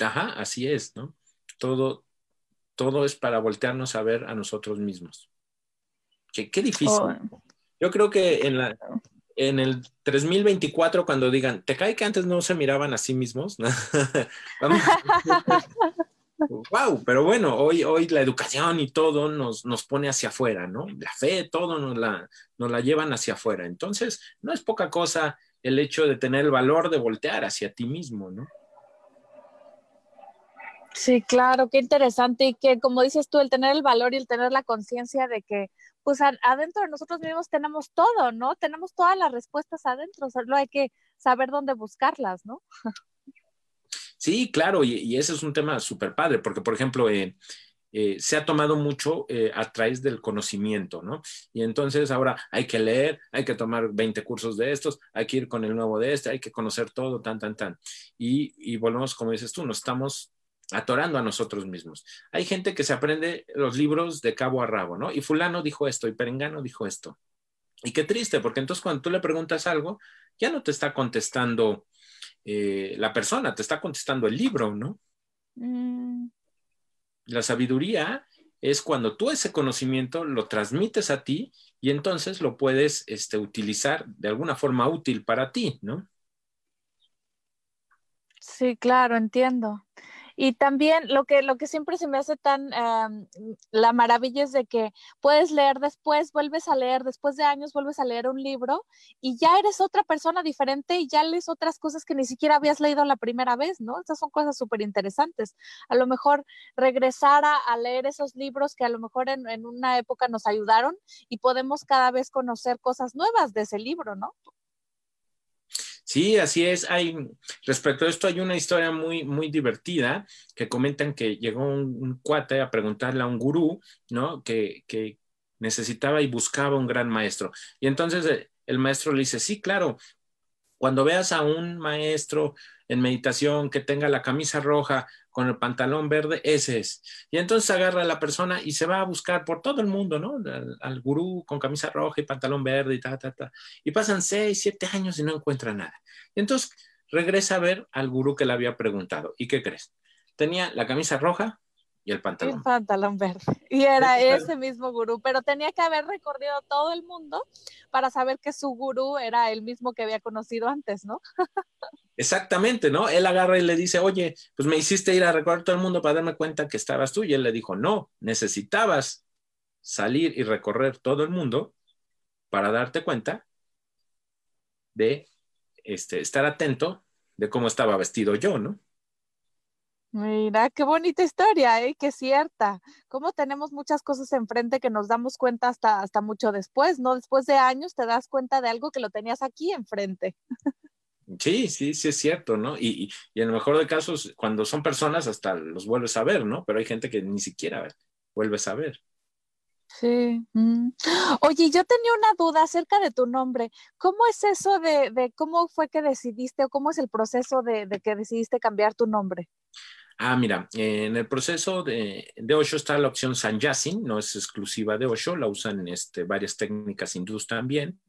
Speaker 4: Ajá, así es, ¿no? Todo, todo es para voltearnos a ver a nosotros mismos. Qué, qué difícil. Oh. Yo creo que en, la, en el 3024, cuando digan, ¿te cae que antes no se miraban a sí mismos? [laughs] wow, pero bueno, hoy, hoy la educación y todo nos, nos pone hacia afuera, ¿no? La fe, todo nos la, nos la llevan hacia afuera. Entonces, no es poca cosa el hecho de tener el valor de voltear hacia ti mismo, ¿no?
Speaker 5: Sí, claro, qué interesante y que como dices tú, el tener el valor y el tener la conciencia de que pues adentro de nosotros mismos tenemos todo, ¿no? Tenemos todas las respuestas adentro, solo hay que saber dónde buscarlas, ¿no?
Speaker 4: Sí, claro, y, ese es un tema súper padre, porque por ejemplo, eh, se ha tomado mucho eh, a través del conocimiento, ¿no? Y entonces ahora hay que leer, hay que tomar 20 cursos de estos, hay que ir con el nuevo de este, hay que conocer todo, tan, tan, tan. Y, y volvemos, como dices tú, nos estamos atorando a nosotros mismos. Hay gente que se aprende los libros de cabo a rabo, ¿no? Y fulano dijo esto y Perengano dijo esto. Y qué triste, porque entonces cuando tú le preguntas algo, ya no te está contestando eh, la persona, te está contestando el libro, ¿no? Mm. La sabiduría es cuando tú ese conocimiento lo transmites a ti y entonces lo puedes este, utilizar de alguna forma útil para ti, ¿no?
Speaker 5: Sí, claro, entiendo. Y también lo que, lo que siempre se me hace tan, em, la maravilla es de que puedes leer después, vuelves a leer, después de años vuelves a leer un libro y ya eres otra persona diferente y ya lees otras cosas que ni siquiera habías leído la primera vez, ¿no? Estas son cosas súper interesantes. A lo mejor regresar a, leer esos libros que a lo mejor en, en una época nos ayudaron y podemos cada vez conocer cosas nuevas de ese libro, ¿no?
Speaker 4: Sí, así es. Hay, respecto a esto, hay una historia muy, muy divertida que comentan que llegó un, cuate a preguntarle a un gurú, ¿no? Que, que, necesitaba y buscaba un gran maestro. Y entonces eh, el maestro le dice, sí, claro, cuando veas a un maestro en meditación que tenga la camisa roja con el pantalón verde, ese es. Y entonces agarra a la persona y se va a buscar por todo el mundo, ¿no? Al, gurú con camisa roja y pantalón verde y ta, ta, ta. Y pasan seis, siete años y no encuentra nada. Y entonces regresa a ver al gurú que le había preguntado. ¿Y qué crees? Tenía la camisa roja, y el pantalón.
Speaker 5: El pantalón verde. [laughs] Y era ese mismo gurú, pero tenía que haber recorrido todo el mundo para saber que su gurú era el mismo que había conocido antes, ¿no? [laughs]
Speaker 4: Exactamente, ¿no? Él agarra y le dice, oye, pues me hiciste ir a recorrer todo el mundo para darme cuenta que estabas tú. Y él le dijo, no, necesitabas salir y recorrer todo el mundo para darte cuenta de este, estar atento de cómo estaba vestido yo, ¿no?
Speaker 5: Mira, qué bonita historia, ¿eh? Qué cierta. Cómo tenemos muchas cosas enfrente que nos damos cuenta hasta, hasta mucho después, ¿no? Después de años te das cuenta de algo que lo tenías aquí enfrente.
Speaker 4: Sí, sí, sí es cierto, ¿no? Y, y, en el mejor de casos, cuando son personas, hasta los vuelves a ver, ¿no? Pero hay gente que ni siquiera vuelves a ver.
Speaker 5: Sí. Mm. Oye, yo tenía una duda acerca de tu nombre. ¿Cómo es eso de, de cómo fue que decidiste o cómo es el proceso de, de que decidiste cambiar tu nombre?
Speaker 4: Ah, mira, en el proceso de, de, Osho está la opción Sanyasin, no es exclusiva de Osho, la usan este, varias técnicas hindús también.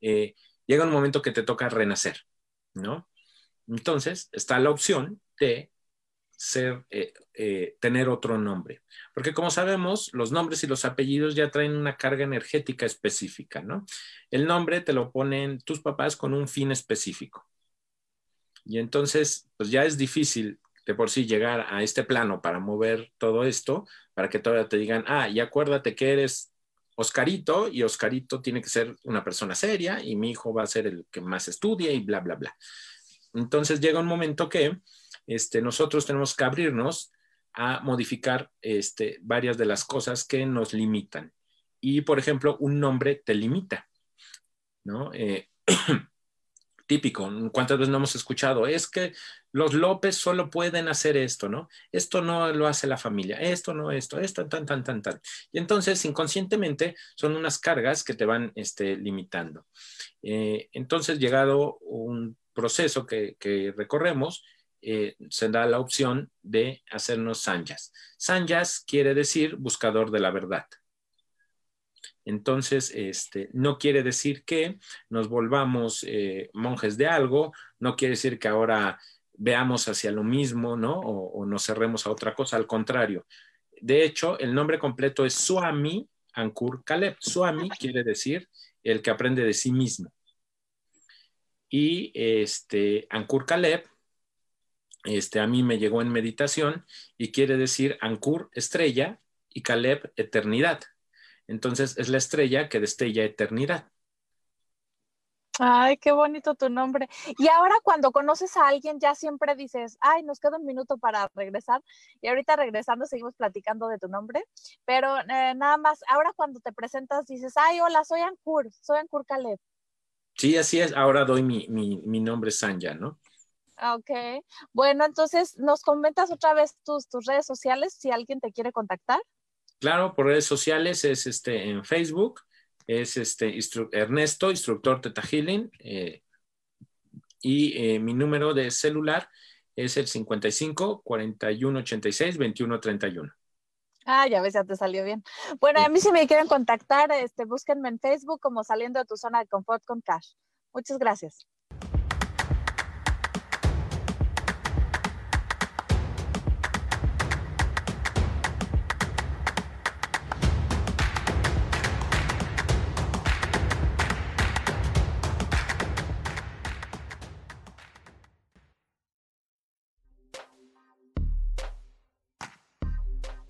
Speaker 4: Eh, llega un momento que te toca renacer, ¿no? Entonces está la opción de ser, eh, eh, tener otro nombre. Porque como sabemos, los nombres y los apellidos ya traen una carga energética específica, ¿no? El nombre te lo ponen tus papás con un fin específico. Y entonces, pues ya es difícil de por sí llegar a este plano para mover todo esto, para que todavía te digan, ah, y acuérdate que eres Oscarito y Oscarito tiene que ser una persona seria y mi hijo va a ser el que más estudia y bla, bla, bla. Entonces llega un momento que este, nosotros tenemos que abrirnos a modificar este, varias de las cosas que nos limitan. Y, por ejemplo, un nombre te limita, ¿no? Eh, [clears throat] típico, ¿cuántas veces no hemos escuchado? Es que los López solo pueden hacer esto, ¿no? Esto no lo hace la familia, esto no, esto, esto, tan, tan, tan, tan. Y entonces, inconscientemente, son unas cargas que te van este, limitando. Eh, entonces, llegado un proceso que, recorremos, eh, se da la opción de hacernos sanyas. Sanyas quiere decir buscador de la verdad. Entonces, este, no quiere decir que nos volvamos eh, monjes de algo, no quiere decir que ahora veamos hacia lo mismo, ¿no? O, nos cerremos a otra cosa, al contrario. De hecho, el nombre completo es Swami Ankur Kaleb. Swami quiere decir el que aprende de sí mismo. Y este, Ankur Kaleb, este, a mí me llegó en meditación y quiere decir Ankur, estrella, y Kaleb, eternidad. Entonces es la estrella que destella eternidad.
Speaker 5: Ay, qué bonito tu nombre. Y ahora cuando conoces a alguien ya siempre dices, ay, nos queda un minuto para regresar. Y ahorita regresando seguimos platicando de tu nombre. Pero eh, nada más, ahora cuando te presentas dices, ay, hola, soy Ankur, soy Ankur Caleb.
Speaker 4: Sí, así es. Ahora doy mi, mi, nombre Sanya, ¿no?
Speaker 5: Ok. Bueno, entonces, ¿nos comentas otra vez tus, tus redes sociales si alguien te quiere contactar?
Speaker 4: Claro, por redes sociales es este en Facebook, es este Ernesto, instructor Teta Healing, eh, y eh, mi número de celular es el 55 41 86 21 31.
Speaker 5: Ah, ya ves, ya te salió bien. Bueno, a mí si me quieren contactar, este, búsquenme en Facebook como saliendo de tu zona de confort con Cash. Muchas gracias.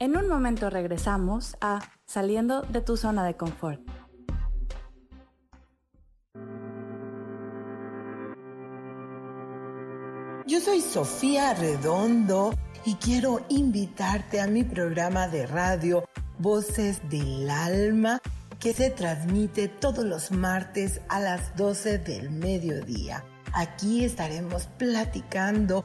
Speaker 2: En un momento regresamos a Saliendo de tu zona de confort.
Speaker 10: Yo soy Sofía Redondo y quiero invitarte a mi programa de radio Voces del Alma que se transmite todos los martes a las 12 del mediodía. Aquí estaremos platicando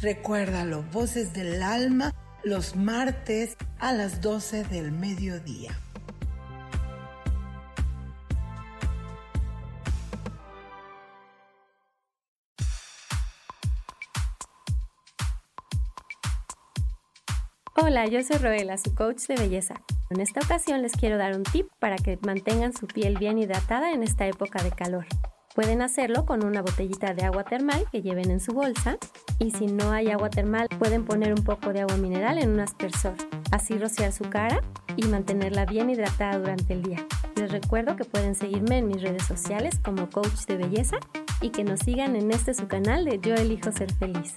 Speaker 10: Recuérdalo, Voces del Alma, los martes a las 12 del mediodía.
Speaker 11: Hola, yo soy Roela, su coach de belleza. En esta ocasión les quiero dar un tip para que mantengan su piel bien hidratada en esta época de calor. Pueden hacerlo con una botellita de agua termal que lleven en su bolsa y si no hay agua termal pueden poner un poco de agua mineral en un aspersor, así rociar su cara y mantenerla bien hidratada durante el día. Les recuerdo que pueden seguirme en mis redes sociales como coach de belleza y que nos sigan en este su canal de Yo elijo ser feliz.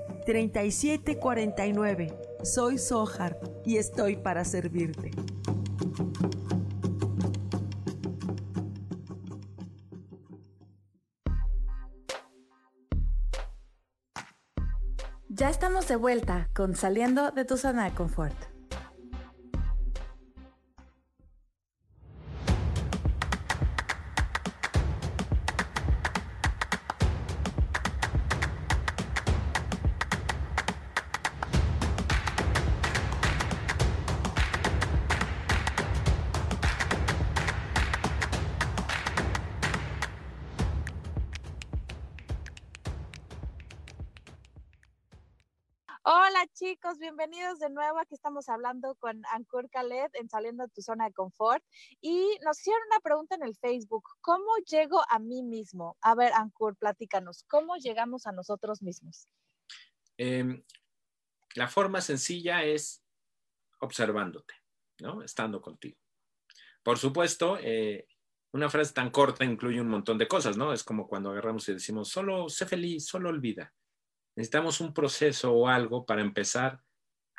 Speaker 9: 37 49 soy Sohar y estoy para servirte.
Speaker 2: Ya estamos de vuelta con Saliendo de tu zona de confort.
Speaker 5: Bienvenidos de nuevo. Aquí estamos hablando con Ankur Khaled en Saliendo de tu zona de confort. Y nos hicieron una pregunta en el Facebook. ¿Cómo llego a mí mismo? A ver, Ankur, platícanos. ¿Cómo llegamos a nosotros mismos?
Speaker 4: Em, la forma sencilla es observándote, ¿no? Estando contigo. Por supuesto, eh, una frase tan corta incluye un montón de cosas, ¿no? Es como cuando agarramos y decimos, solo sé feliz, solo olvida necesitamos un proceso o algo para empezar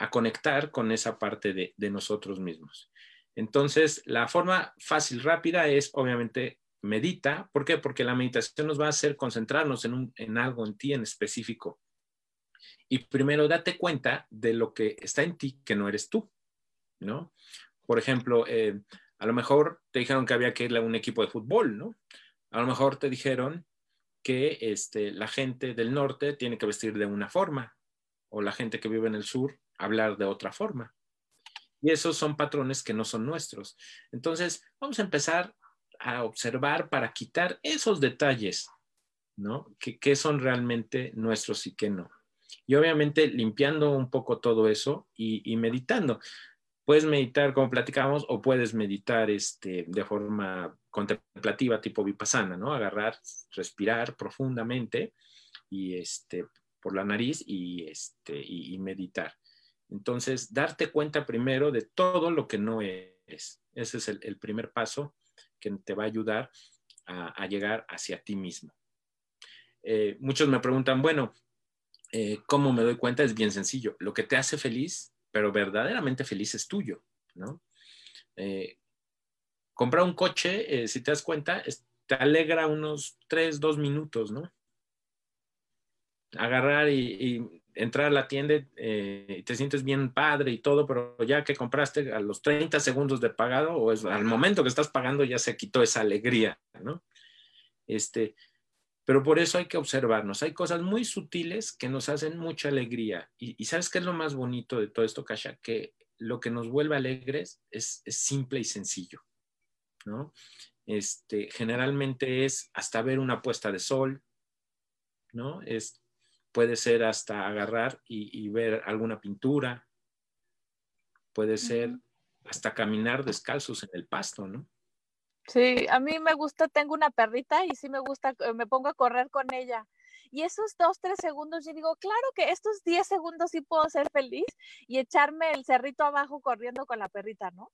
Speaker 4: a conectar con esa parte de, nosotros mismos. Entonces, la forma fácil, rápida es, obviamente, medita. ¿Por qué? Porque la meditación nos va a hacer concentrarnos en, algo, en ti en específico. Y primero date cuenta de lo que está en ti que no eres tú, ¿no? Por ejemplo, eh, a lo mejor te dijeron que había que ir a un equipo de fútbol, ¿no? A lo mejor te dijeron que este, la gente del norte tiene que vestir de una forma o la gente que vive en el sur hablar de otra forma. Y esos son patrones que no son nuestros. Entonces, vamos a empezar a observar para quitar esos detalles, ¿no? Que, son realmente nuestros y que no. Y obviamente limpiando un poco todo eso y, y meditando. Puedes meditar como platicamos o puedes meditar este, de forma contemplativa tipo vipassana, ¿no? Agarrar, respirar profundamente y este, por la nariz y, este, y, meditar. Entonces, darte cuenta primero de todo lo que no eres. Ese es el, primer paso que te va a ayudar a, llegar hacia ti mismo. Eh, muchos me preguntan, bueno, eh, ¿cómo me doy cuenta? Es bien sencillo. Lo que te hace feliz, pero verdaderamente feliz es tuyo, ¿no? Eh, comprar un coche, si te das cuenta, te alegra unos 3, 2 minutos, ¿no? agarrar y, entrar a la tienda eh, y te sientes bien padre y todo, pero ya que compraste a los 30 segundos de pagado o al momento que estás pagando ya se quitó esa alegría, ¿no? Este, pero por eso hay que observarnos. Hay cosas muy sutiles que nos hacen mucha alegría. Y, ¿sabes qué es lo más bonito de todo esto, Kasha? Que lo que nos vuelve alegres es, simple y sencillo, ¿no? Este, generalmente es hasta ver una puesta de sol, ¿no? Es, puede ser hasta agarrar y, ver alguna pintura, puede ser hasta caminar descalzos en el pasto, ¿no?
Speaker 5: Sí, a mí me gusta, tengo una perrita y sí me gusta, eh, me pongo a correr con ella. Y esos dos, tres segundos, yo digo, claro que estos diez segundos sí puedo ser feliz y echarme el cerrito abajo corriendo con la perrita, ¿no?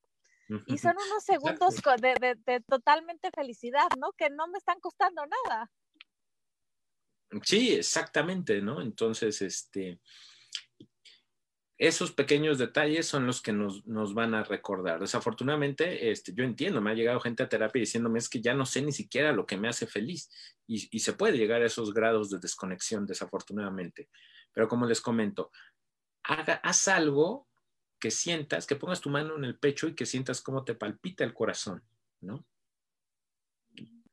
Speaker 5: Y son unos [laughs] segundos de, de, totalmente felicidad, ¿no? Que no me están costando nada.
Speaker 4: Sí, exactamente, ¿no? Entonces, este, esos pequeños detalles son los que nos, van a recordar. Desafortunadamente, este, yo entiendo, me ha llegado gente a terapia diciéndome es que ya no sé ni siquiera lo que me hace feliz y, se puede llegar a esos grados de desconexión, desafortunadamente. Pero como les comento, haga, haz algo que sientas, que pongas tu mano en el pecho y que sientas cómo te palpita el corazón, ¿no?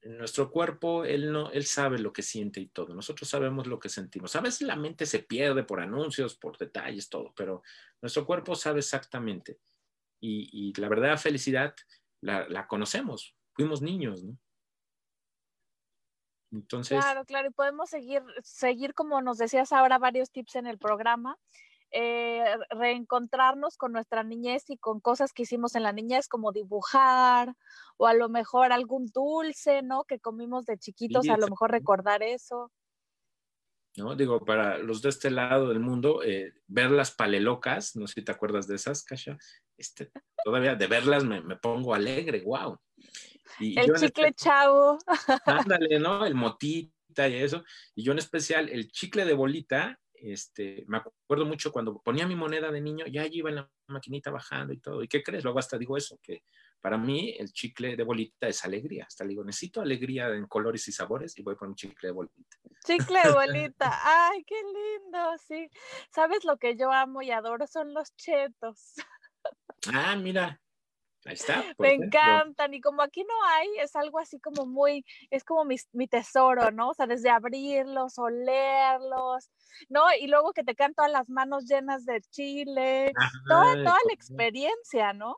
Speaker 4: Nuestro cuerpo, él, no, él sabe lo que siente y todo. Nosotros sabemos lo que sentimos. A veces la mente se pierde por anuncios, por detalles, todo, pero nuestro cuerpo sabe exactamente. Y, la verdadera felicidad la, conocemos. Fuimos niños, ¿no?
Speaker 5: Entonces. Claro, claro, y podemos seguir, seguir, como nos decías ahora, varios tips en el programa. Eh, reencontrarnos con nuestra niñez y con cosas que hicimos en la niñez, como dibujar o a lo mejor algún dulce, ¿no? Que comimos de chiquitos, a lo mejor recordar eso.
Speaker 4: ¿no? Digo, para los de este lado del mundo, eh, ver las palelocas, no sé si te acuerdas de esas, Kasha, este, todavía de verlas me, pongo alegre, wow.
Speaker 5: Y el chicle chavo.
Speaker 4: Ándale, ¿no? El motita y eso. Y yo en especial, el chicle de bolita, este, me acuerdo mucho cuando ponía mi moneda de niño, ya allí iba en la maquinita bajando y todo. ¿Y qué crees? Luego hasta digo eso, que para mí el chicle de bolita es alegría. Hasta digo, necesito alegría en colores y sabores y voy por un chicle de bolita.
Speaker 5: Chicle de bolita, ay, qué lindo, sí. ¿Sabes lo que yo amo y adoro? Son los chetos.
Speaker 4: Ah, mira, Ahí está.
Speaker 5: Me encantan y como aquí no hay, es algo así como muy, es como mi, tesoro, ¿no? O sea, desde abrirlos, olerlos, ¿no? Y luego que te quedan todas las manos llenas de chile, toda, toda la experiencia, ¿no?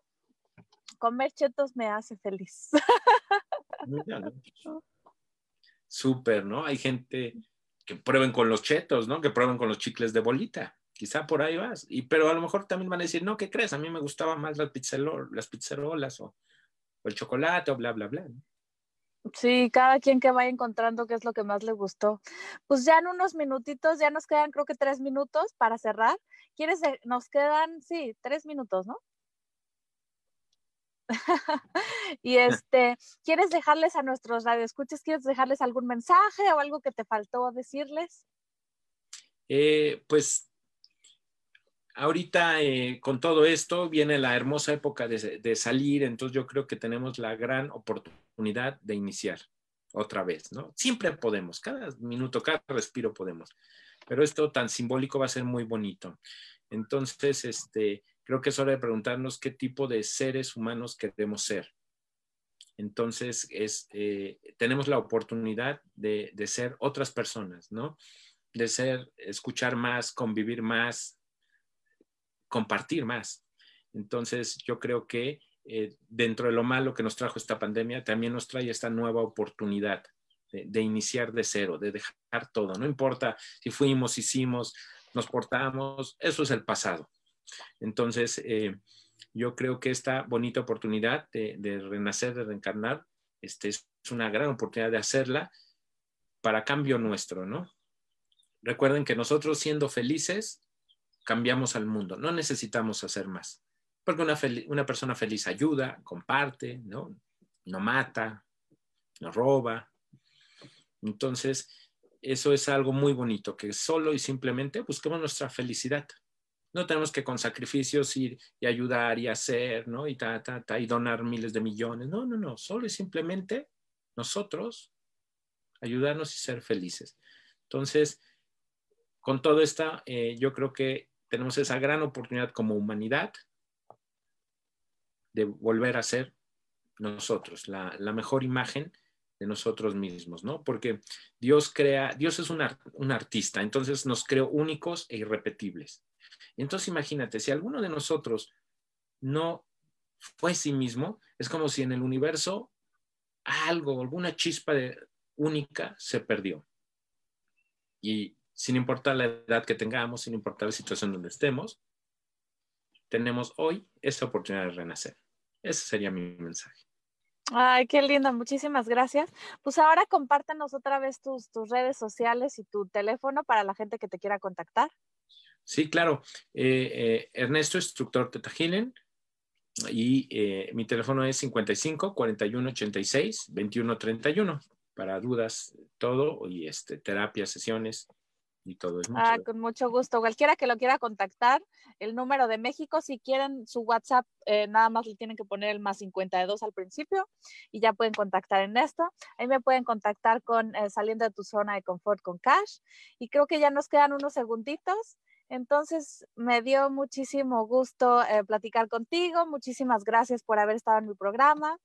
Speaker 5: Comer chetos me hace feliz. [laughs]
Speaker 4: Súper, ¿no? Hay gente que prueben con los chetos, ¿no? Que prueben con los chicles de bolita quizá por ahí vas. Y, pero a lo mejor también van a decir, no, ¿qué crees? A mí me gustaban más las, las pizzerolas o, el chocolate o bla, bla, bla.
Speaker 5: Sí, cada quien que vaya encontrando qué es lo que más le gustó. Pues ya en unos minutitos, ya nos quedan creo que tres minutos para cerrar. ¿Quieres, nos quedan, sí, tres minutos, ¿no? [laughs] y este, ¿quieres dejarles a nuestros radioescuchas, quieres dejarles algún mensaje o algo que te faltó decirles?
Speaker 4: Eh, pues ahorita eh, con todo esto viene la hermosa época de, salir, entonces yo creo que tenemos la gran oportunidad de iniciar otra vez, ¿no? Siempre podemos, cada minuto, cada respiro podemos, pero esto tan simbólico va a ser muy bonito. Entonces, este, creo que es hora de preguntarnos qué tipo de seres humanos queremos ser. Entonces, es, eh, tenemos la oportunidad de, de ser otras personas, ¿no? De ser, escuchar más, convivir más, compartir más. Entonces, yo creo que eh, dentro de lo malo que nos trajo esta pandemia, también nos trae esta nueva oportunidad de, iniciar de cero, de dejar todo. No importa si fuimos, hicimos, nos portamos, eso es el pasado. Entonces, eh, yo creo que esta bonita oportunidad de, renacer, de reencarnar, este, es una gran oportunidad de hacerla para cambio nuestro, ¿no? Recuerden que nosotros siendo felices, cambiamos al mundo. No necesitamos hacer más. Porque una, persona feliz ayuda, comparte, ¿no? no mata, no roba. Entonces, eso es algo muy bonito, que solo y simplemente busquemos nuestra felicidad. No tenemos que con sacrificios ir y ayudar y hacer, ¿no? Y, ta, ta, ta, y donar miles de millones. No, no, no. Solo y simplemente nosotros ayudarnos y ser felices. Entonces, con todo esto, eh, yo creo que tenemos esa gran oportunidad como humanidad de volver a ser nosotros, la, mejor imagen de nosotros mismos, ¿no? Porque Dios crea, Dios es un, un, artista, entonces nos creó únicos e irrepetibles. Entonces imagínate, si alguno de nosotros no fue sí mismo, es como si en el universo algo, alguna chispa de, única se perdió. Y sin importar la edad que tengamos, sin importar la situación donde estemos, tenemos hoy esa oportunidad de renacer. Ese sería mi mensaje.
Speaker 5: Ay, qué lindo, muchísimas gracias. Pues ahora compártanos otra vez tus, tus redes sociales y tu teléfono para la gente que te quiera contactar.
Speaker 4: Sí, claro. Eh, eh, Ernesto, instructor Teta Healing, y eh, mi teléfono es 55 41 86 21 31 para dudas, todo, y este, terapia, sesiones y todo. Es
Speaker 5: ah, con mucho gusto. Cualquiera que lo quiera contactar, el número de México, si quieren su WhatsApp, eh, nada más le tienen que poner el más 52 al principio y ya pueden contactar en esto. Ahí me pueden contactar con eh, saliendo de tu zona de confort con Cash. Y creo que ya nos quedan unos segunditos. Entonces, me dio muchísimo gusto eh, platicar contigo. Muchísimas gracias por haber estado en mi programa.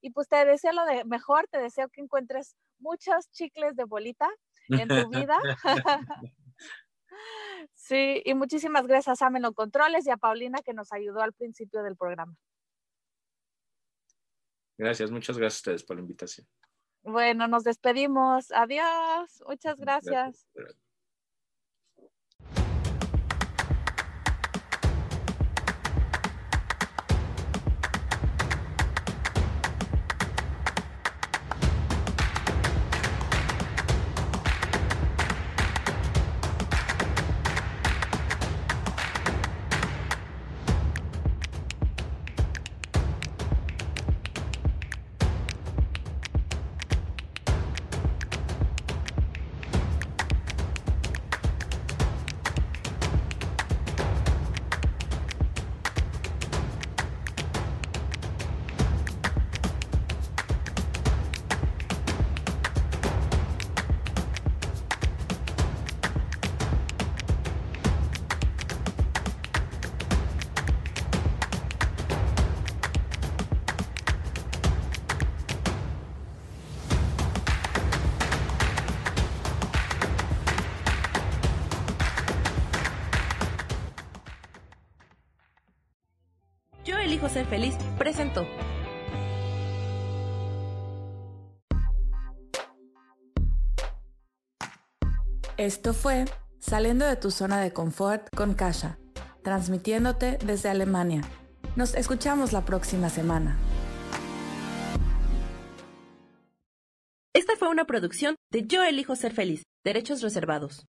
Speaker 5: Y pues te deseo lo de mejor, te deseo que encuentres muchos chicles de bolita en tu vida. [laughs] sí, y muchísimas gracias a Melo Controles y a Paulina que nos ayudó al principio del programa.
Speaker 4: Gracias, muchas gracias a ustedes por la invitación.
Speaker 5: Bueno, nos despedimos. Adiós. Muchas gracias.
Speaker 2: Esto fue Saliendo de tu zona de confort con Kasha, transmitiéndote desde Alemania. Nos escuchamos la próxima semana.
Speaker 1: Esta fue una producción de Yo elijo ser feliz, derechos reservados.